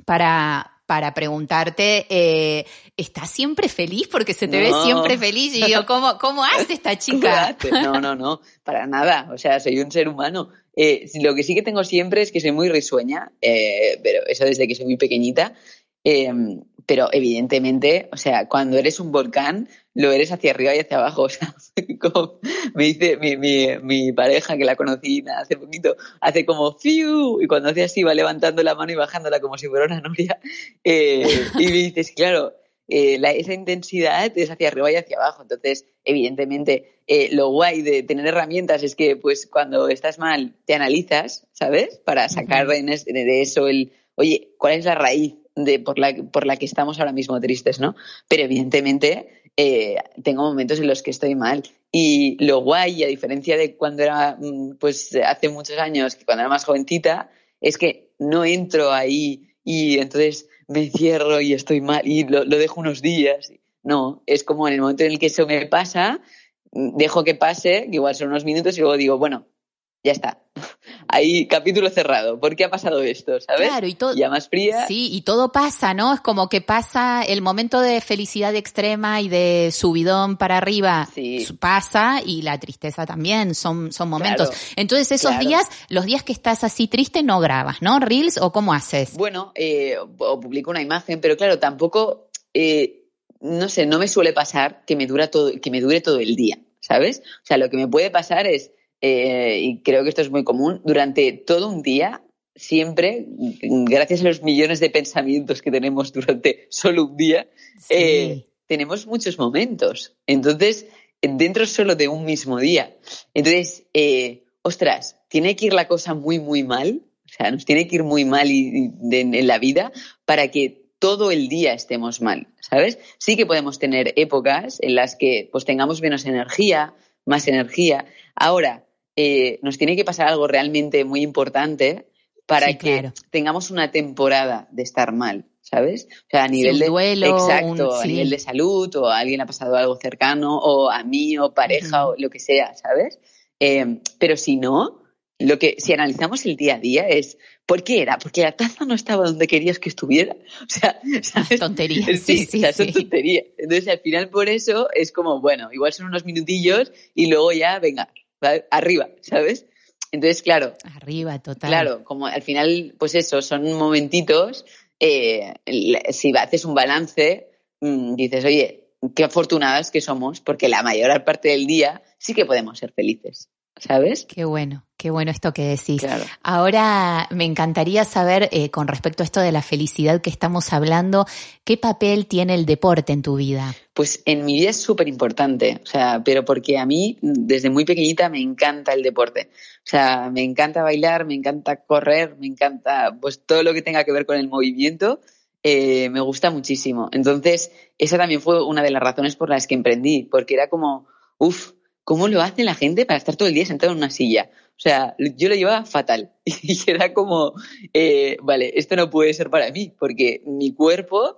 para, para preguntarte, eh, ¿estás siempre feliz? Porque se te ve siempre feliz. Y digo, ¿cómo, cómo hace esta chica? No, no, no, para nada. O sea, soy un ser humano. Eh, lo que sí que tengo siempre es que soy muy risueña, eh, pero eso desde que soy muy pequeñita. Eh, pero evidentemente, o sea, cuando eres un volcán, lo eres hacia arriba y hacia abajo. O sea, como me dice mi, mi, mi, pareja, que la conocí hace poquito, hace como fiu, y cuando hace así va levantando la mano y bajándola como si fuera una noria. Eh, y me dices, claro, eh, la, esa intensidad es hacia arriba y hacia abajo. Entonces, evidentemente, eh, lo guay de tener herramientas es que, pues, cuando estás mal, te analizas, ¿sabes? Para sacar de eso el, oye, ¿cuál es la raíz de, por, la, por la que estamos ahora mismo tristes, ¿no? Pero evidentemente eh, tengo momentos en los que estoy mal. Y lo guay, a diferencia de cuando era, mm, pues hace muchos años, cuando era más jovencita, es que no entro ahí y entonces me encierro y estoy mal y lo, lo dejo unos días. No, es como en el momento en el que eso me pasa, dejo que pase, que igual son unos minutos y luego digo, bueno, ya está. Ahí capítulo cerrado. ¿Por qué ha pasado esto? ¿Sabes? Claro, y todo. Ya más fría. Sí, y todo pasa, ¿no? Es como que pasa el momento de felicidad extrema y de subidón para arriba. Pasa y la tristeza también. Son, son momentos. Entonces, esos días, los días que estás así triste, no grabas, ¿no? ¿Reels o cómo haces? Bueno, eh, o publico una imagen, pero claro, tampoco. Eh, no sé, no me suele pasar que me, dura todo, que me dure todo el día, ¿sabes? O sea, lo que me puede pasar es eh, y creo que esto es muy común, durante todo un día, siempre, gracias a los millones de pensamientos que tenemos durante solo un día, eh, tenemos muchos momentos. Entonces, dentro solo de un mismo día. Entonces, eh, ostras, tiene que ir la cosa muy, muy mal. O sea, nos tiene que ir muy mal en la vida para que todo el día estemos mal, ¿sabes? Sí que podemos tener épocas en las que pues tengamos menos energía, más energía. Ahora, eh, nos tiene que pasar algo realmente muy importante para que tengamos una temporada de estar mal, ¿sabes? O sea, a nivel de duelo, exacto, a nivel de salud o a alguien ha pasado algo cercano o a mí o pareja o lo que sea, ¿sabes? Eh, pero si no, lo que si analizamos el día a día es ¿por qué era? Porque la taza no estaba donde querías que estuviera. O sea, ¿sabes? tontería. Sí, sí, o sea, son tonterías. Entonces, al final por eso es como, bueno, igual son unos minutillos y luego ya, venga, arriba, ¿sabes? Entonces, claro. Arriba, total. Claro, como al final, pues eso, son momentitos. Eh, si haces un balance, mm, dices, oye, qué afortunadas que somos, porque la mayor parte del día sí que podemos ser felices. ¿Sabes? Qué bueno, qué bueno esto que decís. Ahora me encantaría saber, eh, con respecto a esto de la felicidad que estamos hablando, ¿qué papel tiene el deporte en tu vida? Pues en mi vida es súper importante, o sea, pero porque a mí desde muy pequeñita me encanta el deporte. O sea, me encanta bailar, me encanta correr, me encanta pues todo lo que tenga que ver con el movimiento. Eh, me gusta muchísimo. Entonces, esa también fue una de las razones por las que emprendí, porque era como, uff, ¿cómo lo hace la gente para estar todo el día sentado en una silla? O sea, yo lo llevaba fatal y era como, eh, vale, esto no puede ser para mí, porque mi cuerpo,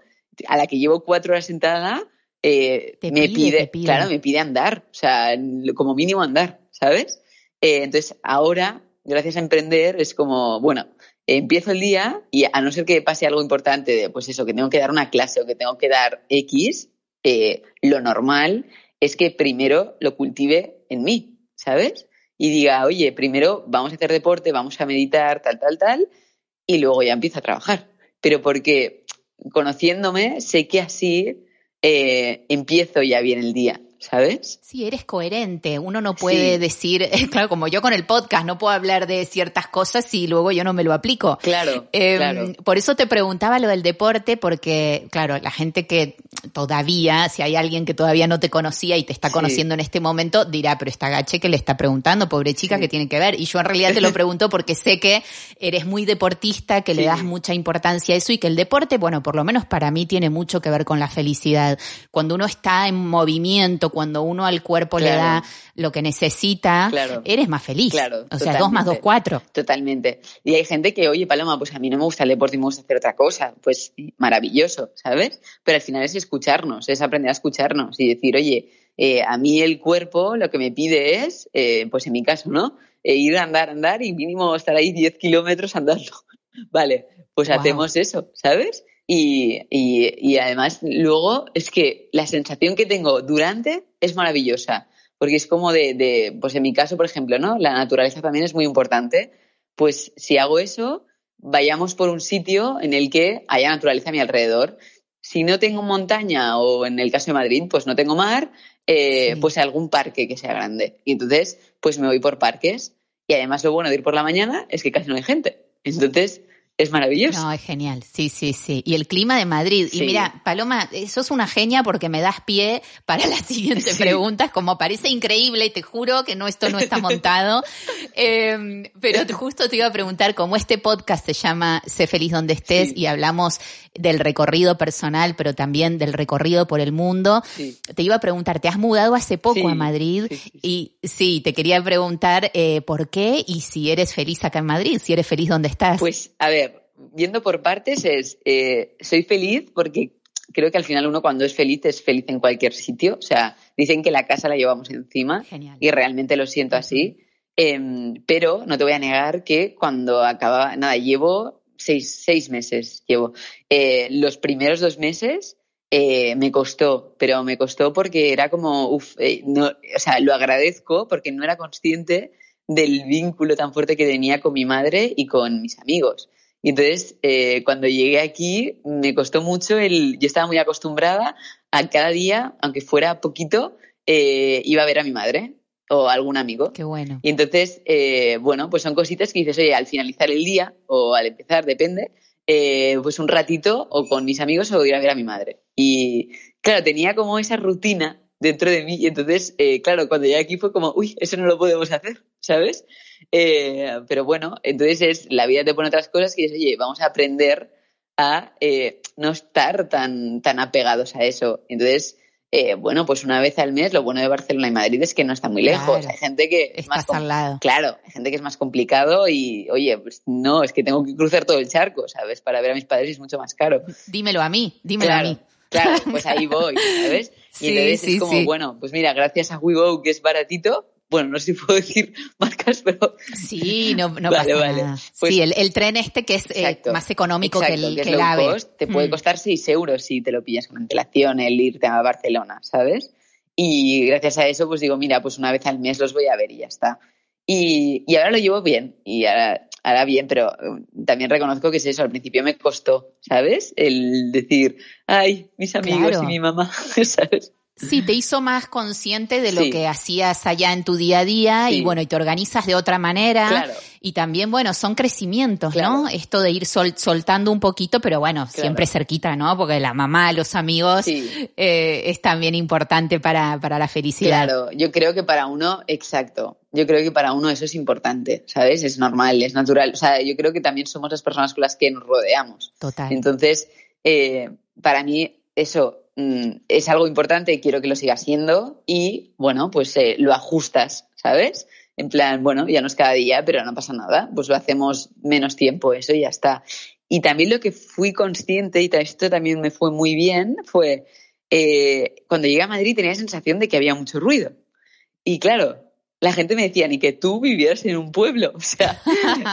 a la que llevo cuatro horas sentada, eh, me pide, claro, me pide andar, o sea, como mínimo andar, ¿sabes? Eh, entonces, ahora, gracias a emprender, es como, bueno, empiezo el día y a no ser que pase algo importante, de, pues eso, que tengo que dar una clase o que tengo que dar X, lo normal es que primero lo cultive en mí, ¿sabes? Y diga, oye, primero vamos a hacer deporte, vamos a meditar, tal, tal, tal, y luego ya empiezo a trabajar. Pero porque conociéndome, sé que así eh, empiezo ya bien el día. ¿Sabes? Sí, eres coherente. Uno no puede decir, claro, como yo con el podcast, no puedo hablar de ciertas cosas si luego yo no me lo aplico. Claro, em, claro. Por eso te preguntaba lo del deporte, porque, claro, la gente que todavía, si hay alguien que todavía no te conocía y te está conociendo en este momento, dirá, pero está gache que le está preguntando, pobre chica, que tiene que ver? Y yo en realidad te lo pregunto porque sé que eres muy deportista, que le das mucha importancia a eso y que el deporte, bueno, por lo menos para mí tiene mucho que ver con la felicidad. Cuando uno está en movimiento, cuando uno al cuerpo le da lo que necesita, eres más feliz. Claro, o sea, dos más dos, cuatro. Totalmente. Y hay gente que, oye, Paloma, pues a mí no me gusta el deporte y me gusta hacer otra cosa. Pues maravilloso, ¿sabes? Pero al final es escucharnos, es aprender a escucharnos y decir, oye, eh, a mí el cuerpo lo que me pide es, eh, pues en mi caso, ¿no? Eh, ir a andar, andar y mínimo estar ahí 10 kilómetros andando. vale, pues hacemos eso, ¿sabes? Y, y, además, luego es que la sensación que tengo durante es maravillosa, porque es como de, de, pues en mi caso, por ejemplo, ¿no? La naturaleza también es muy importante. Pues si hago eso, vayamos por un sitio en el que haya naturaleza a mi alrededor. Si no tengo montaña o en el caso de Madrid, pues no tengo mar, eh, pues algún parque que sea grande. Y entonces, pues me voy por parques. Y además lo bueno de ir por la mañana es que casi no hay gente. Entonces, es maravilloso. No, es genial. Sí, sí, sí. Y el clima de Madrid. Y mira, Paloma, sos una genia porque me das pie para las siguientes preguntas. Como parece increíble, y te juro que no, esto no está montado. Em, pero justo te iba a preguntar, como este podcast se llama Sé feliz donde estés y hablamos del recorrido personal, pero también del recorrido por el mundo, te iba a preguntar, te has mudado hace poco a Madrid y sí, te quería preguntar eh, por qué y si eres feliz acá en Madrid, si eres feliz donde estás. Pues, a ver, viendo por partes es, eh, soy feliz porque creo que al final uno cuando es feliz es feliz en cualquier sitio. O sea, dicen que la casa la llevamos encima y realmente lo siento así. Em, pero no te voy a negar que cuando acababa, nada, llevo seis, seis meses, llevo. Eh, los primeros dos meses eh, me costó, pero me costó porque era como, uff, no, o sea, lo agradezco porque no era consciente del vínculo tan fuerte que tenía con mi madre y con mis amigos. Y entonces, eh, cuando llegué aquí, me costó mucho el. Yo estaba muy acostumbrada a cada día, aunque fuera poquito, eh, iba a ver a mi madre o a algún amigo. Qué bueno. Y entonces, eh, bueno, pues son cositas que dices, oye, al finalizar el día o al empezar, depende, eh, pues un ratito o con mis amigos o ir a ver a mi madre. Y claro, tenía como esa rutina dentro de mí y entonces, eh, claro, cuando llegué aquí fue como, uy, eso no lo podemos hacer, ¿sabes? Eh, pero bueno, entonces es, la vida te pone otras cosas que es, oye, vamos a aprender a no estar tan, tan apegados a eso. Entonces, eh, bueno, pues una vez al mes, lo bueno de Barcelona y Madrid es que no está muy lejos. Hay gente que es más al lado. Claro, hay gente que es más complicado y, oye, pues no, es que tengo que cruzar todo el charco, ¿sabes? Para ver a mis padres es mucho más caro. Dímelo a mí, dímelo a mí. Claro, pues ahí voy, ¿sabes? Y entonces es como, bueno, pues mira, gracias a WeGo, que es baratito, bueno, no sé si puedo decir marcas, pero... Sí, no, no pasa nada. Pues sí, el, tren este que es eh, más económico que el, que, AVE. te puede mm. costar 6 euros si te lo pillas con antelación el irte a Barcelona, ¿sabes? Y gracias a eso, pues digo, mira, pues una vez al mes los voy a ver y ya está. Y, y ahora lo llevo bien, y ahora, ahora bien, pero mm, también reconozco que es eso, al principio me costó, ¿sabes? El decir, ay, mis amigos y mi mamá, ¿sabes? Sí, te hizo más consciente de lo que hacías allá en tu día a día y bueno, y te organizas de otra manera. Y también, bueno, son crecimientos, ¿no? Esto de ir soltando un poquito, pero bueno, siempre cerquita, ¿no? Porque la mamá, los amigos, eh, es también importante para, para la felicidad. Claro, yo creo que para uno, exacto. Yo creo que para uno eso es importante, ¿sabes? Es normal, es natural. O sea, yo creo que también somos las personas con las que nos rodeamos. Total. Entonces, eh, para mí, eso Mm, es algo importante y quiero que lo siga siendo y, bueno, pues eh, lo ajustas, ¿sabes? En plan, bueno, ya no es cada día, pero no pasa nada, pues lo hacemos menos tiempo, eso y ya está. Y también lo que fui consciente, y esto también me fue muy bien, fue eh, cuando llegué a Madrid tenía sensación de que había mucho ruido. Y claro, la gente me decía, ni que tú vivieras en un pueblo. O sea,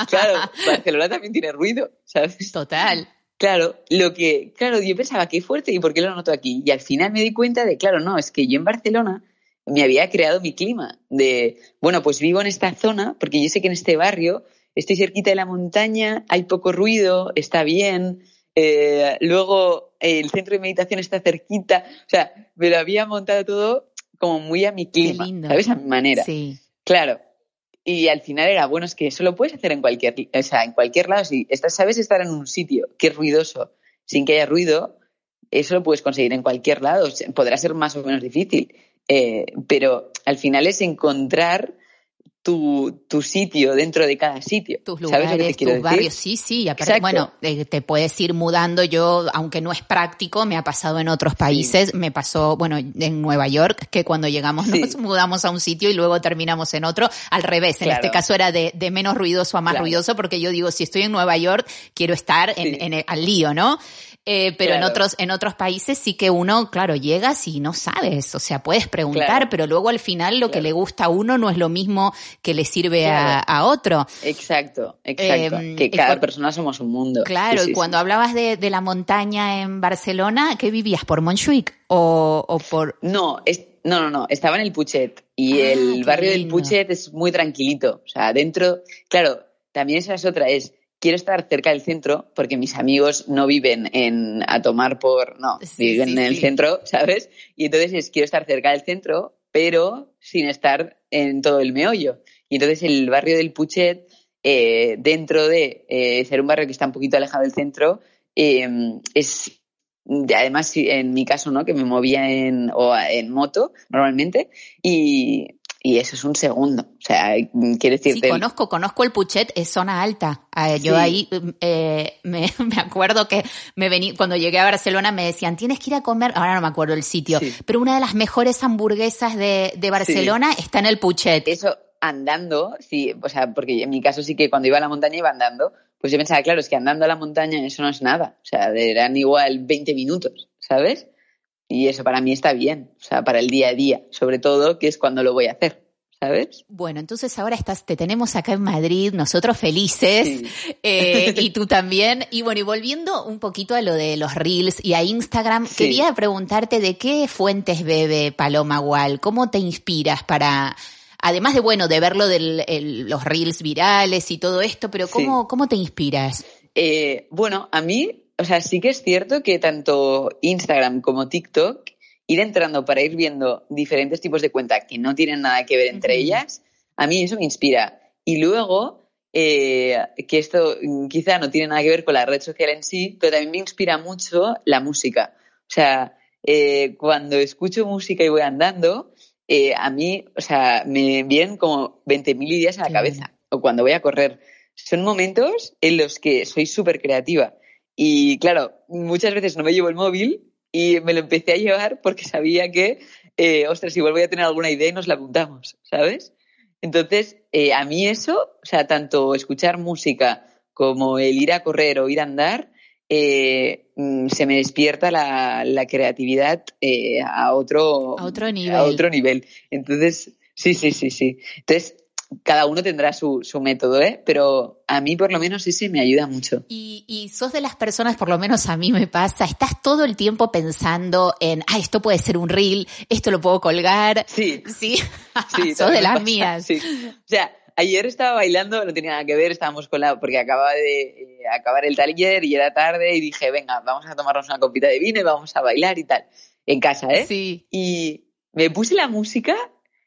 claro, Barcelona también tiene ruido, ¿sabes? Total. Claro, lo que, claro, yo pensaba qué fuerte y por qué lo noto aquí. Y al final me di cuenta de, claro, no, es que yo en Barcelona me había creado mi clima de, bueno, pues vivo en esta zona porque yo sé que en este barrio estoy cerquita de la montaña, hay poco ruido, está bien. Eh, luego el centro de meditación está cerquita. O sea, me lo había montado todo como muy a mi clima, ¿sabes? A mi manera. Sí. Claro, y al final era, bueno, es que eso lo puedes hacer en cualquier, o sea, en cualquier lado. Si estás, sabes estar en un sitio que es ruidoso sin que haya ruido, eso lo puedes conseguir en cualquier lado. Podrá ser más o menos difícil, eh, pero al final es encontrar tu, tu, sitio dentro de cada sitio. Tus lugares, tus barrios, sí, sí. Aparte, bueno, eh, te puedes ir mudando. Yo, aunque no es práctico, me ha pasado en otros países. Me pasó, bueno, en Nueva York, que cuando llegamos nos mudamos a un sitio y luego terminamos en otro. Al revés, en este caso era de, de, menos ruidoso a más ruidoso, porque yo digo, si estoy en Nueva York, quiero estar en, en el, al lío, ¿no? Eh, pero en otros, en otros países sí que uno, claro, llegas y no sabes, o sea, puedes preguntar, pero luego al final lo que le gusta a uno no es lo mismo que le sirve a, otro. Exacto, exacto. Em, que cada persona somos un mundo. Claro, y cuando hablabas de, la montaña en Barcelona, ¿qué vivías? ¿Por Montjuic o, o por...? No, es, no, no, no, estaba en el Puchet y ah, el barrio del Puchet es muy tranquilito, o sea, dentro, claro, también esa es otra, es quiero estar cerca del centro porque mis amigos no viven en a tomar por, no, viven en el centro, ¿sabes? Y entonces es, quiero estar cerca del centro, pero sin estar en todo el meollo. Y entonces el barrio del Puchet, eh, dentro de eh, ser un barrio que está un poquito alejado del centro, em, es además en mi caso, ¿no? Que me movía en, o en moto normalmente y, y eso es un segundo. O sea, quiere decir. Sí, conozco, conozco el Puchet, es zona alta. Ah, yo ahí eh, me, acuerdo que me vení, cuando llegué a Barcelona me decían, tienes que ir a comer, ahora no me acuerdo el sitio, pero una de las mejores hamburguesas de, de Barcelona está en el Puchet. Eso andando, sí, o sea, porque en mi caso sí que cuando iba a la montaña iba andando, pues yo pensaba, claro, es que andando a la montaña eso no es nada. O sea, eran igual 20 minutos, ¿sabes? Y eso para mí está bien, o sea, para el día a día, sobre todo, que es cuando lo voy a hacer. ¿Sabes? Bueno, entonces ahora estás, te tenemos acá en Madrid, nosotros felices, eh, y tú también. Y bueno, y volviendo un poquito a lo de los reels y a Instagram, quería preguntarte de qué fuentes bebe Paloma Wall, cómo te inspiras para, además de bueno, de verlo de los reels virales y todo esto, pero cómo, cómo te inspiras? Eh, bueno, a mí o sea, sí que es cierto que tanto Instagram como TikTok, ir entrando para ir viendo diferentes tipos de cuenta que no tienen nada que ver entre ellas, a mí eso me inspira. Y luego, eh, que esto quizá no tiene nada que ver con la red social en sí, pero también me inspira mucho la música. O sea, eh, cuando escucho música y voy andando, eh, a mí, o sea, me vienen como 20.000 ideas a la cabeza. O cuando voy a correr. Son momentos en los que soy súper creativa. Y claro, muchas veces no me llevo el móvil y me lo empecé a llevar porque sabía que, eh, ostras, igual voy a tener alguna idea y nos la apuntamos, ¿sabes? Entonces, eh, a mí eso, o sea, tanto escuchar música como el ir a correr o ir a andar, eh, mm, se me despierta la, la creatividad eh, a otro a otro nivel. A otro nivel. Entonces, sí, sí, sí, sí. Entonces, cada uno tendrá su, su método, ¿eh? Pero a mí por lo menos sí, sí me ayuda mucho. Y, y, sos de las personas, por lo menos a mí me pasa, estás todo el tiempo pensando en, ah, esto puede ser un reel, esto lo puedo colgar. Sí. Sí. sí sos de las pasa. mías. Sí. O sea, ayer estaba bailando, no tenía nada que ver, estábamos con la, porque acababa de eh, acabar el taller y era tarde y dije, venga, vamos a tomarnos una copita de vino y vamos a bailar y tal. En casa, ¿eh? Sí. Y me puse la música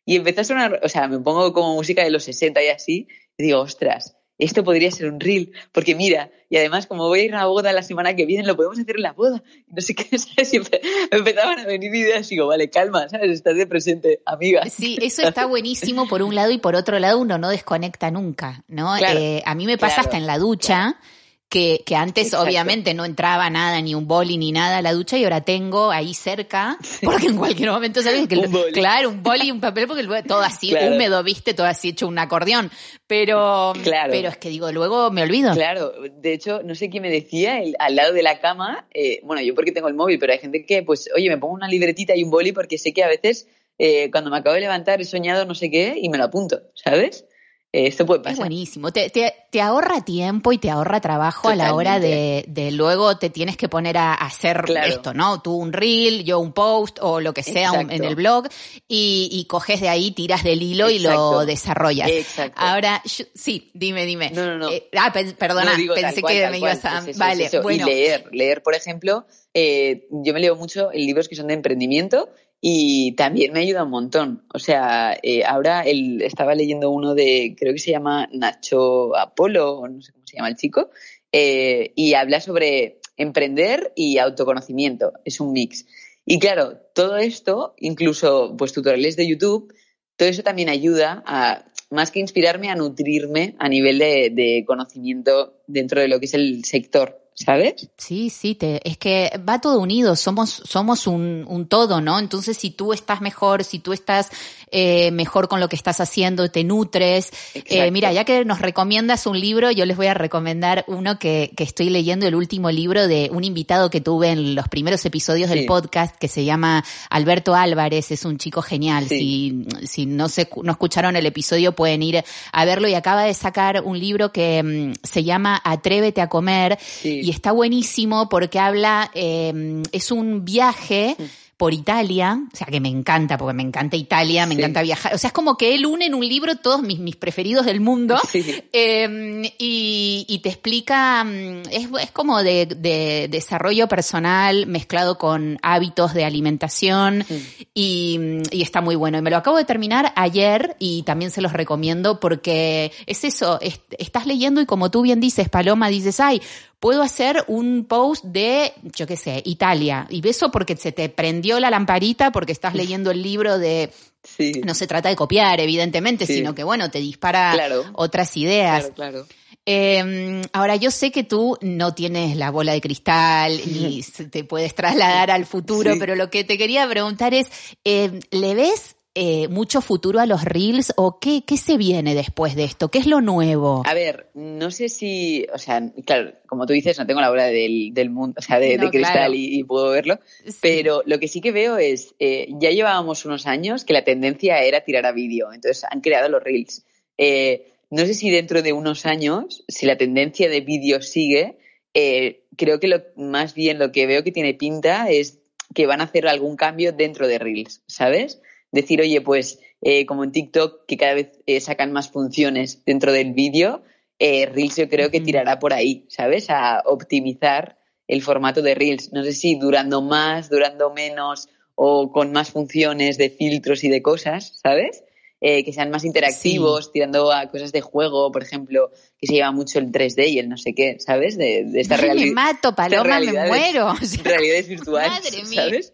y empezó a sonar, o sea, me pongo como música de los 60 y así, y digo, ostras, esto podría ser un reel, porque mira, y además como voy a ir a una boda la semana que viene, lo podemos hacer en la boda, no sé qué, ¿sabes? Y me empezaban a venir ideas y digo, vale, calma, ¿sabes? Estás de presente, amiga. Sí, eso está buenísimo por un lado y por otro lado uno no desconecta nunca, ¿no? Claro, eh, a mí me pasa claro, hasta en la ducha. claro. Que, que antes Exacto. obviamente no entraba nada, ni un boli ni nada a la ducha y ahora tengo ahí cerca, porque en cualquier momento sabes que, Un boli. claro, un boli y un papel, porque el- todo así Claro. húmedo, viste, todo así hecho un acordeón, pero, Claro. pero es que digo, luego me olvido. Claro, de hecho, no sé quién me decía, el- al lado de la cama, eh, bueno, yo porque tengo el móvil, pero hay gente que, pues, oye, me pongo una libretita y un boli porque sé que a veces eh, cuando me acabo de levantar he soñado no sé qué y me lo apunto, ¿sabes? Eh, esto puede Es pasar. buenísimo. Te, te, te ahorra tiempo y te ahorra trabajo a la hora de, de luego te tienes que poner a, hacer Claro. esto, ¿no? Tú un reel, yo un post o lo que sea un- en el blog y, y coges de ahí, tiras del hilo y lo desarrollas. Exacto. Ahora, yo- sí, dime, dime. No, no, no. Eh, ah, pe- perdona, No, pensé cual, que me cual, ibas a... es eso, vale, es eso. bueno. Y leer, leer, por ejemplo, eh, yo me leo mucho en libros que son de emprendimiento y también me ayuda un montón. O sea, eh, ahora el, estaba leyendo uno de, creo que se llama Nacho Apolo, no sé cómo se llama el chico, eh, y habla sobre emprender y autoconocimiento. Es un mix. Y claro, todo esto, incluso pues tutoriales de YouTube, todo eso también ayuda a, más que inspirarme, a nutrirme a nivel de conocimiento dentro de lo que es el sector, ¿sabes? Sí, sí, te, es que va todo unido, somos, somos un, un todo, ¿no? Entonces, si tú estás mejor, si tú estás eh, mejor con lo que estás haciendo, te nutres. Eh, mira, ya que nos recomiendas un libro, yo les voy a recomendar uno que, que estoy leyendo, el último libro de un invitado que tuve en los primeros episodios del podcast, que se llama Alberto Álvarez, es un chico genial. Sí. Si, si no se, no escucharon el episodio, pueden ir a verlo y acaba de sacar un libro que mm, se llama Atrévete a comer Sí. y está buenísimo porque habla, eh, es un viaje por Italia, o sea que me encanta, porque me encanta Italia, me Sí. encanta viajar, o sea es como que él une en un libro todos mis, mis preferidos del mundo Sí. eh, y, y te explica, mm, es, es como de, de desarrollo personal mezclado con hábitos de alimentación y, y está muy bueno. Y me lo acabo de terminar ayer y también se los recomiendo porque es eso, es- estás leyendo y como tú bien dices, Paloma, dices, ay, puedo hacer un post de, yo qué sé, Italia. Y eso porque se te prendió la lamparita porque estás leyendo el libro de, Sí. no se trata de copiar, evidentemente, Sí. sino que bueno, te dispara Claro. otras ideas. Claro, claro. Eh, ahora, yo sé que tú no tienes la bola de cristal ni te puedes trasladar al futuro, Sí. pero lo que te quería preguntar es, eh, ¿le ves eh, mucho futuro a los reels o qué, qué se viene después de esto? ¿Qué es lo nuevo? A ver, no sé si, o sea, claro, como tú dices, no tengo la bola del, del mundo, o sea, de, No, de cristal claro. y, y puedo verlo, Sí. pero lo que sí que veo es, eh, ya llevábamos unos años que la tendencia era tirar a vídeo, entonces han creado los reels. Eh, no sé si dentro de unos años, si la tendencia de vídeo sigue, eh, creo que lo, más bien lo que veo que tiene pinta es que van a hacer algún cambio dentro de reels, ¿sabes? Decir, oye, pues eh, como en TikTok, que cada vez eh, sacan más funciones dentro del vídeo, eh, Reels yo creo que tirará por ahí, ¿sabes? A optimizar el formato de Reels. No sé si durando más, durando menos o con más funciones de filtros y de cosas, ¿sabes? eh, que sean más interactivos, tirando a cosas de juego, por ejemplo, que se lleva mucho el 3D y el no sé qué, ¿sabes? De, de esta realidad. Me mato, Paloma, me muero. realidades virtuales, Madre mía. ¿sabes?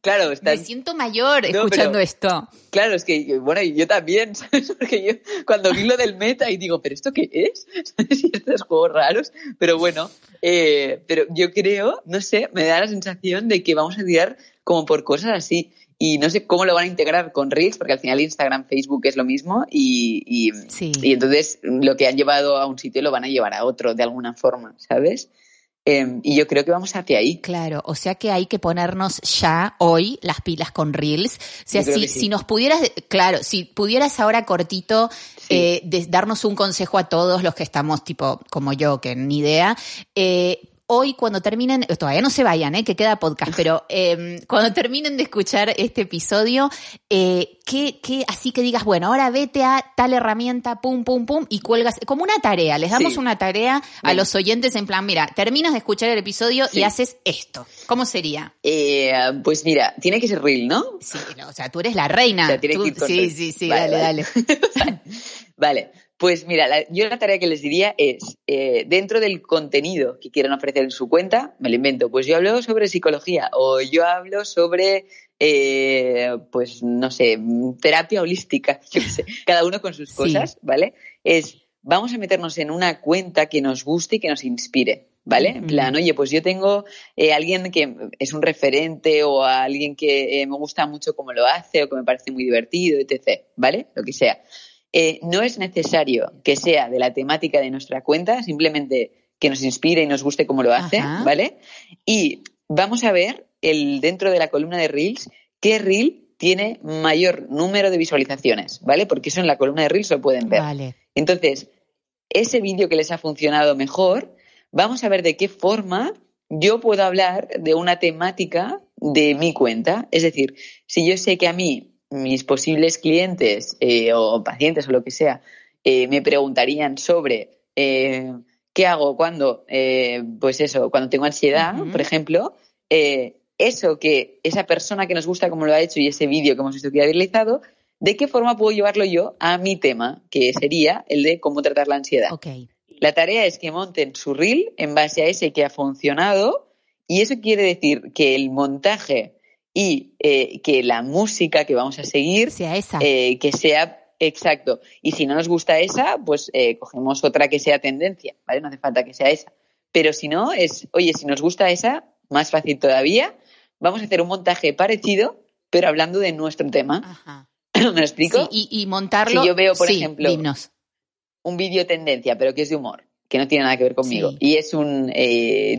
Claro, Me siento mayor escuchando esto. Claro, es que, bueno, yo también, ¿sabes? Porque yo cuando vi lo del meta y digo, ¿pero esto qué es? ¿Sabes? Y estos juegos raros. Pero bueno, eh, pero yo creo, no sé, me da la sensación de que vamos a tirar como por cosas así. Y no sé cómo lo van a integrar con Reels, porque al final Instagram, Facebook es lo mismo. Y, y, y entonces lo que han llevado a un sitio lo van a llevar a otro de alguna forma, ¿sabes? Em, y yo creo que vamos hacia ahí. Claro, o sea que hay que ponernos ya hoy las pilas con Reels. O sea, si, si nos pudieras, claro, si pudieras ahora cortito eh, darnos un consejo a todos los que estamos tipo como yo, que ni idea, eh, hoy cuando terminen, todavía no se vayan, ¿eh? que queda podcast, pero eh, cuando terminen de escuchar este episodio, eh, que, que, así que digas, bueno, ahora vete a tal herramienta, pum, pum, pum, y cuelgas, como una tarea, les damos una tarea a los oyentes en plan, mira, terminas de escuchar el episodio y haces esto. ¿Cómo sería? Eh, pues mira, tiene que ser real, ¿no? Sí, o sea, tú eres la reina. sí, sí, sí, dale, dale. vale. Pues mira, yo la tarea que les diría es, eh, dentro del contenido que quieran ofrecer en su cuenta, me lo invento, pues yo hablo sobre psicología o yo hablo sobre, eh, pues no sé, terapia holística, yo qué sé, cada uno con sus cosas, ¿vale? Es, vamos a meternos en una cuenta que nos guste y que nos inspire. ¿Vale? En plan, oye, pues yo tengo eh, alguien que es un referente o a alguien que me gusta mucho cómo lo hace o que me parece muy divertido, etc. ¿Vale? Lo que sea. Eh, no es necesario que sea de la temática de nuestra cuenta, simplemente que nos inspire y nos guste como lo hace, ¿vale? Y vamos a ver el, dentro de la columna de Reels qué Reel tiene mayor número de visualizaciones, ¿vale? Porque eso en la columna de Reels lo pueden ver. Vale. Entonces, ese vídeo que les ha funcionado mejor, vamos a ver de qué forma yo puedo hablar de una temática de mi cuenta. Es decir, si yo sé que a mí mis posibles clientes eh, o pacientes o lo que sea eh, me preguntarían sobre eh, qué hago cuando, pues eso, cuando tengo ansiedad, por ejemplo, eso que esa persona que nos gusta como lo ha hecho y ese vídeo que hemos visto que ha realizado, ¿de qué forma puedo llevarlo yo a mi tema, que sería el de cómo tratar la ansiedad? La tarea es que monten su reel en base a ese que ha funcionado y eso quiere decir que el montaje y eh, que la música que vamos a seguir sea esa. Eh, que sea exacto. Y si no nos gusta esa, pues eh, cogemos otra que sea tendencia, ¿vale? No hace falta que sea esa. Pero si no, es, oye, si nos gusta esa, más fácil todavía, vamos a hacer un montaje parecido, pero hablando de nuestro tema. Ajá. ¿Me lo explico? Sí, y, montarlo. Si yo veo, por ejemplo, un vídeo tendencia, pero que es de humor, que no tiene nada que ver conmigo, y es un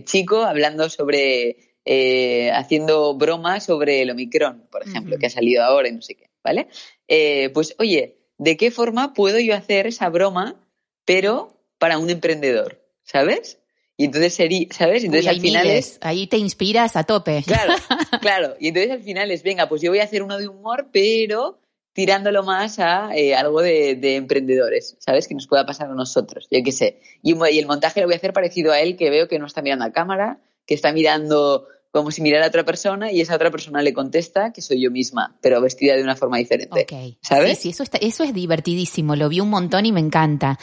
chico hablando sobre eh, haciendo bromas sobre el Omicron, por ejemplo, que ha salido ahora y no sé qué, ¿vale? Eh, pues oye, ¿de qué forma puedo yo hacer esa broma, pero para un emprendedor, ¿sabes? Y entonces sería, ¿sabes? Entonces al final es. Ahí te inspiras a tope. Claro, claro. Y entonces al final es, venga, pues yo voy a hacer uno de humor, pero tirándolo más a eh, algo de, emprendedores, ¿sabes? Que nos pueda pasar a nosotros, yo qué sé. Y, y, el montaje lo voy a hacer parecido a él, que veo que no está mirando a cámara, que está mirando como si mirara a otra persona y esa otra persona le contesta que soy yo misma, pero vestida de una forma diferente. ¿Sabes? Sí, sí, eso, eso es divertidísimo, lo vi un montón y me encanta.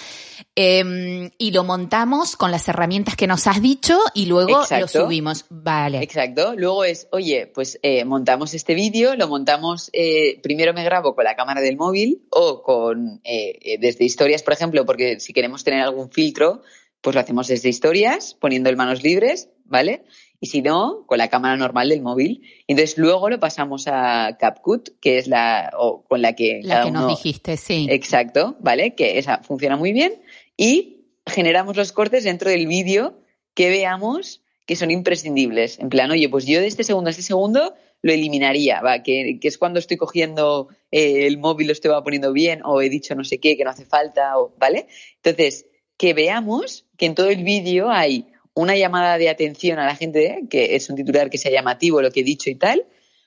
Em, y lo montamos con las herramientas que nos has dicho y luego lo subimos. Vale. Exacto. Luego es, oye, pues eh, montamos este vídeo, lo montamos, eh, primero me grabo con la cámara del móvil o con eh, desde historias, por ejemplo, porque si queremos tener algún filtro, pues lo hacemos desde historias, poniendo el manos libres, ¿vale? Y si no, con la cámara normal del móvil. Entonces luego lo pasamos a CapCut, que es la o con la que... La que nos dijiste, sí. Exacto, ¿vale? Que esa funciona muy bien y generamos los cortes dentro del vídeo que veamos que son imprescindibles. En plan, oye, pues yo de este segundo a este segundo lo eliminaría, ¿va? Que, es cuando estoy cogiendo eh, el móvil, lo estoy poniendo bien o he dicho no sé qué, que no hace falta, o, ¿vale? Entonces, que veamos que en todo el vídeo hay una llamada de atención a la gente, que es un titular que sea llamativo lo que he dicho y tal.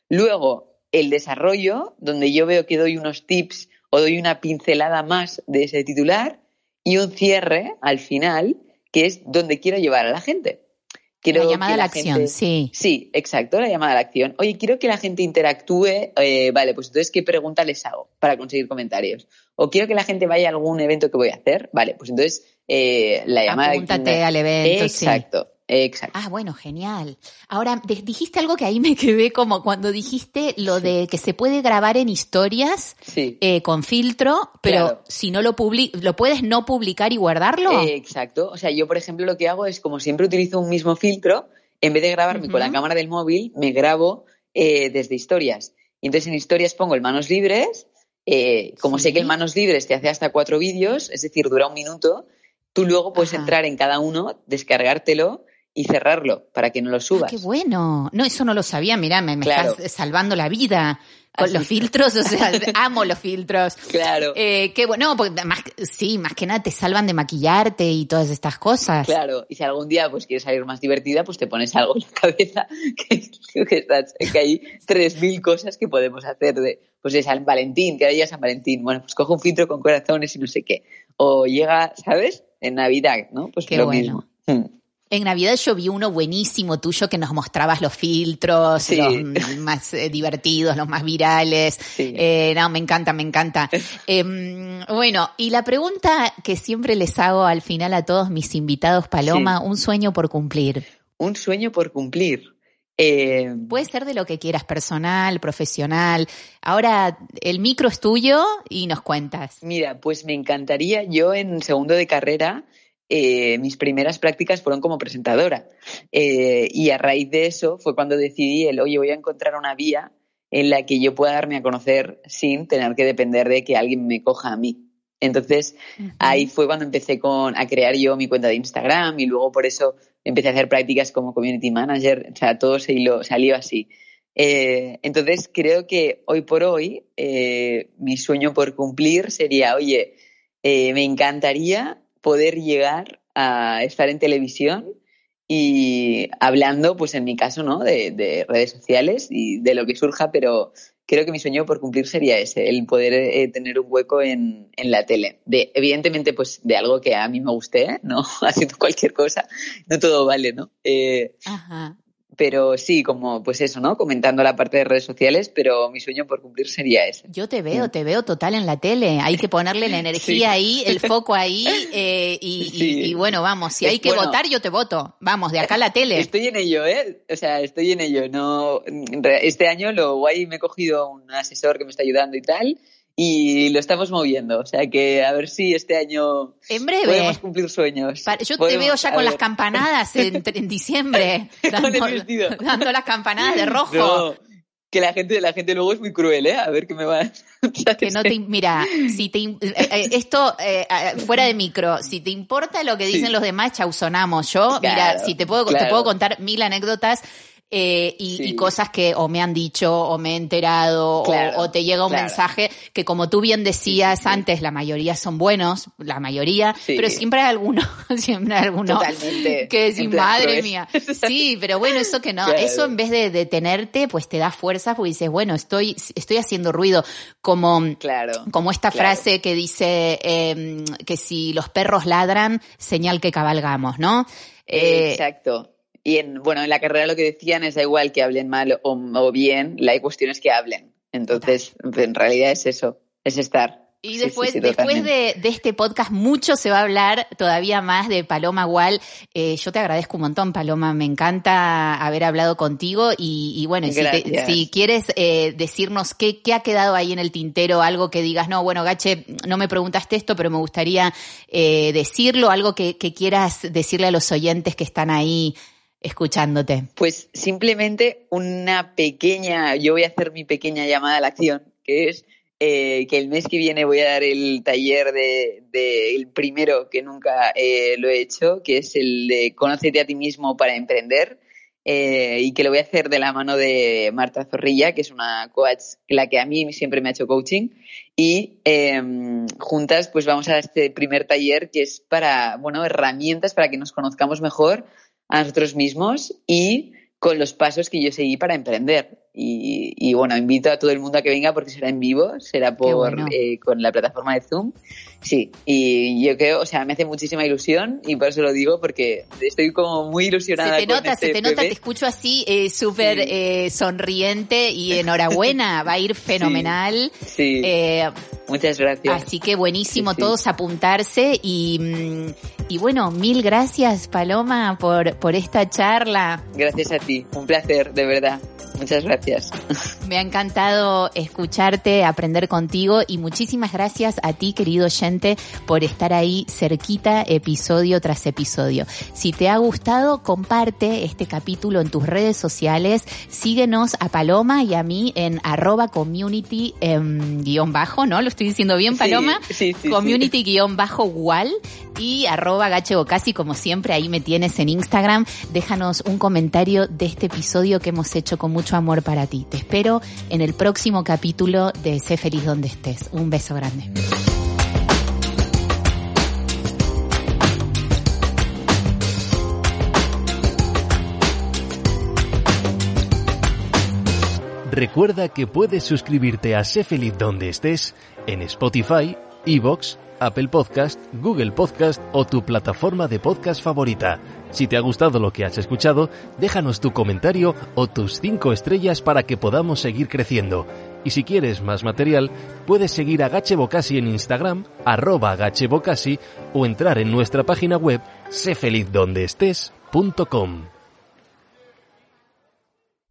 Luego, el desarrollo, donde yo veo que doy unos tips o doy una pincelada más de ese titular. Y un cierre al final, que es donde quiero llevar a la gente. Quiero la llamada que a la acción, sí. Sí, exacto, la llamada a la acción. Oye, quiero que la gente interactúe. eh, vale, pues entonces, ¿qué pregunta les hago para conseguir comentarios? O quiero que la gente vaya a algún evento que voy a hacer. Vale, pues entonces, eh, la llamada a la acción- Apúntate al evento, sí. Exacto, exacto. Ah, bueno, genial. Ahora, dijiste algo que ahí me quedé como cuando dijiste lo de que se puede grabar en historias Sí. eh, con filtro, pero Claro. si no lo publi lo puedes no publicar y guardarlo. Eh, exacto. O sea, yo, por ejemplo, lo que hago es, como siempre utilizo un mismo filtro, en vez de grabarme con la cámara del móvil, me grabo eh, desde historias. Y entonces en historias pongo el manos libres. eh, como sé que el manos libres te hace hasta cuatro vídeos, es decir, dura un minuto, tú luego puedes Ajá. entrar en cada uno, descargártelo y cerrarlo para que no lo Ah, subas. qué bueno. No, eso no lo sabía. Mirá, me, me Claro. estás salvando la vida con los filtros. O sea, amo los filtros. Claro. Eh, qué bueno, no, porque más, sí, más que nada te salvan de maquillarte y todas estas cosas. Claro, y si algún día pues quieres salir más divertida, pues te pones algo en la cabeza que, que, estás- que hay 3.000 cosas que podemos hacer de, pues de San Valentín, que ahora llega San Valentín, bueno, pues cojo un filtro con corazones y no sé qué. O llega, ¿sabes? En Navidad, ¿no? Pues Qué lo bueno. mismo. En Navidad yo vi uno buenísimo tuyo que nos mostrabas los filtros, Sí. los más eh, divertidos, los más virales. Sí. Eh, no, me encanta, me encanta. Em, bueno, y la pregunta que siempre les hago al final a todos mis invitados, Paloma, un sueño por cumplir. Un sueño por cumplir. Eh, Puede ser de lo que quieras, personal, profesional. Ahora el micro es tuyo y nos cuentas. Mira, pues me encantaría, yo en segundo de carrera, eh, mis primeras prácticas fueron como presentadora. Eh, y a raíz de eso fue cuando decidí el, oye, voy a encontrar una vía en la que yo pueda darme a conocer sin tener que depender de que alguien me coja a mí. Entonces, ahí fue cuando empecé con, a crear yo mi cuenta de Instagram y luego por eso empecé a hacer prácticas como community manager. O sea, todo se hilo- salió así. Eh, entonces, creo que hoy por hoy eh, mi sueño por cumplir sería, oye, eh, me encantaría poder llegar a estar en televisión y hablando, pues en mi caso, ¿no? De, de redes sociales y de lo que surja, pero creo que mi sueño por cumplir sería ese, el poder eh, tener un hueco en, en la tele. De, evidentemente, pues de algo que a mí me guste, ¿no? Haciendo cualquier cosa, no todo vale, ¿no? Eh, Ajá. Pero sí, como pues eso, ¿no? Comentando la parte de redes sociales, pero mi sueño por cumplir sería ese. Yo te veo, te veo total en la tele. Hay que ponerle la energía Sí. ahí, el foco ahí. eh, y, y- Sí. y bueno, vamos, si Es hay que bueno. votar, yo te voto. Vamos, de acá a la tele. Estoy en ello, ¿eh? O sea, estoy en ello. No, este año lo guay me he cogido un asesor que me está ayudando y tal, y lo estamos moviendo. O sea que a ver si este año En breve. podemos cumplir sueños. Pa- Yo te veo ya con las campanadas en, en diciembre. Vestido. dando las campanadas de rojo. No, que la gente, la gente luego es muy cruel, ¿eh? A ver qué me va. Que no te, mira, si te, eh, eh, esto eh, fuera de micro, si te importa lo que dicen Sí. los demás, chausonamos. Yo, mira, si te puedo, te puedo contar mil anécdotas eh, y, Sí. y cosas que o me han dicho o me he enterado o- Claro, o, te llega un claro. mensaje que como tú bien decías Sí, antes, la mayoría son buenos, la mayoría, pero siempre hay alguno, siempre hay alguno Totalmente. que plan, madre proes". mía. Sí, pero bueno, eso que no, Claro. eso en vez de detenerte, pues te da fuerza porque dices, bueno, estoy, estoy haciendo ruido. Como, como esta frase que dice eh, que si los perros ladran, señal que cabalgamos, ¿no? Eh, Exacto. Y en, bueno, en la carrera lo que decían es da igual que hablen mal o, o bien, la cuestión es que hablen. Entonces, en realidad es eso, es estar. Y después, sí, sí, después de, de este podcast, mucho se va a hablar todavía más de Paloma Wall. Eh, yo te agradezco un montón, Paloma. Me encanta haber hablado contigo. Y, y bueno, si, te- Gracias. si quieres eh, decirnos qué, qué ha quedado ahí en el tintero, algo que digas, no, bueno, Gache, no me preguntaste esto, pero me gustaría eh, decirlo, algo que, que quieras decirle a los oyentes que están ahí escuchándote. Pues simplemente una pequeña, yo voy a hacer mi pequeña llamada a la acción, que es eh, que el mes que viene voy a dar el taller de, de el primero que nunca eh, lo he hecho, que es el de Conócete a ti mismo para emprender, eh, y que lo voy a hacer de la mano de Marta Zorrilla, que es una coach, la que a mí siempre me ha hecho coaching, y eh, juntas pues vamos a este primer taller que es para, bueno, herramientas para que nos conozcamos mejor a nosotros mismos y con los pasos que yo seguí para emprender. Y, bueno, invito a todo el mundo a que venga porque será en vivo, será por eh, con la plataforma de Zoom. Sí, y yo creo, o sea, me hace muchísima ilusión y por eso lo digo porque estoy como muy ilusionada. Se te nota, se este te nota, te escucho así eh, súper eh, sonriente y enhorabuena, va a ir fenomenal. Sí. Eh, Muchas gracias. Así que buenísimo todos apuntarse y, mm, y bueno, mil gracias Paloma por, por esta charla. Gracias a ti, un placer, de verdad. Muchas gracias. Me ha encantado escucharte, aprender contigo y muchísimas gracias a ti, querido oyente, por estar ahí cerquita episodio tras episodio. Si te ha gustado, comparte este capítulo en tus redes sociales. Síguenos a Paloma y a mí en arroba community em, guion bajo, ¿no? Lo estoy diciendo bien, Paloma. Sí, sí, community guion bajo wall y arroba gachebocasi, como siempre, ahí me tienes en Instagram. Déjanos un comentario de este episodio que hemos hecho con mucho amor para ti. Te espero en el próximo capítulo de Sé feliz donde estés. Un beso grande. Recuerda que puedes suscribirte a Sé feliz donde estés en Spotify, Evox, Apple Podcast, Google Podcast o tu plataforma de podcast favorita. Si te ha gustado lo que has escuchado, déjanos tu comentario o tus 5 estrellas para que podamos seguir creciendo. Y si quieres más material, puedes seguir a Gachebocasi en Instagram, arroba Gachebocasi, o entrar en nuestra página web, sefelizdondeestes.com.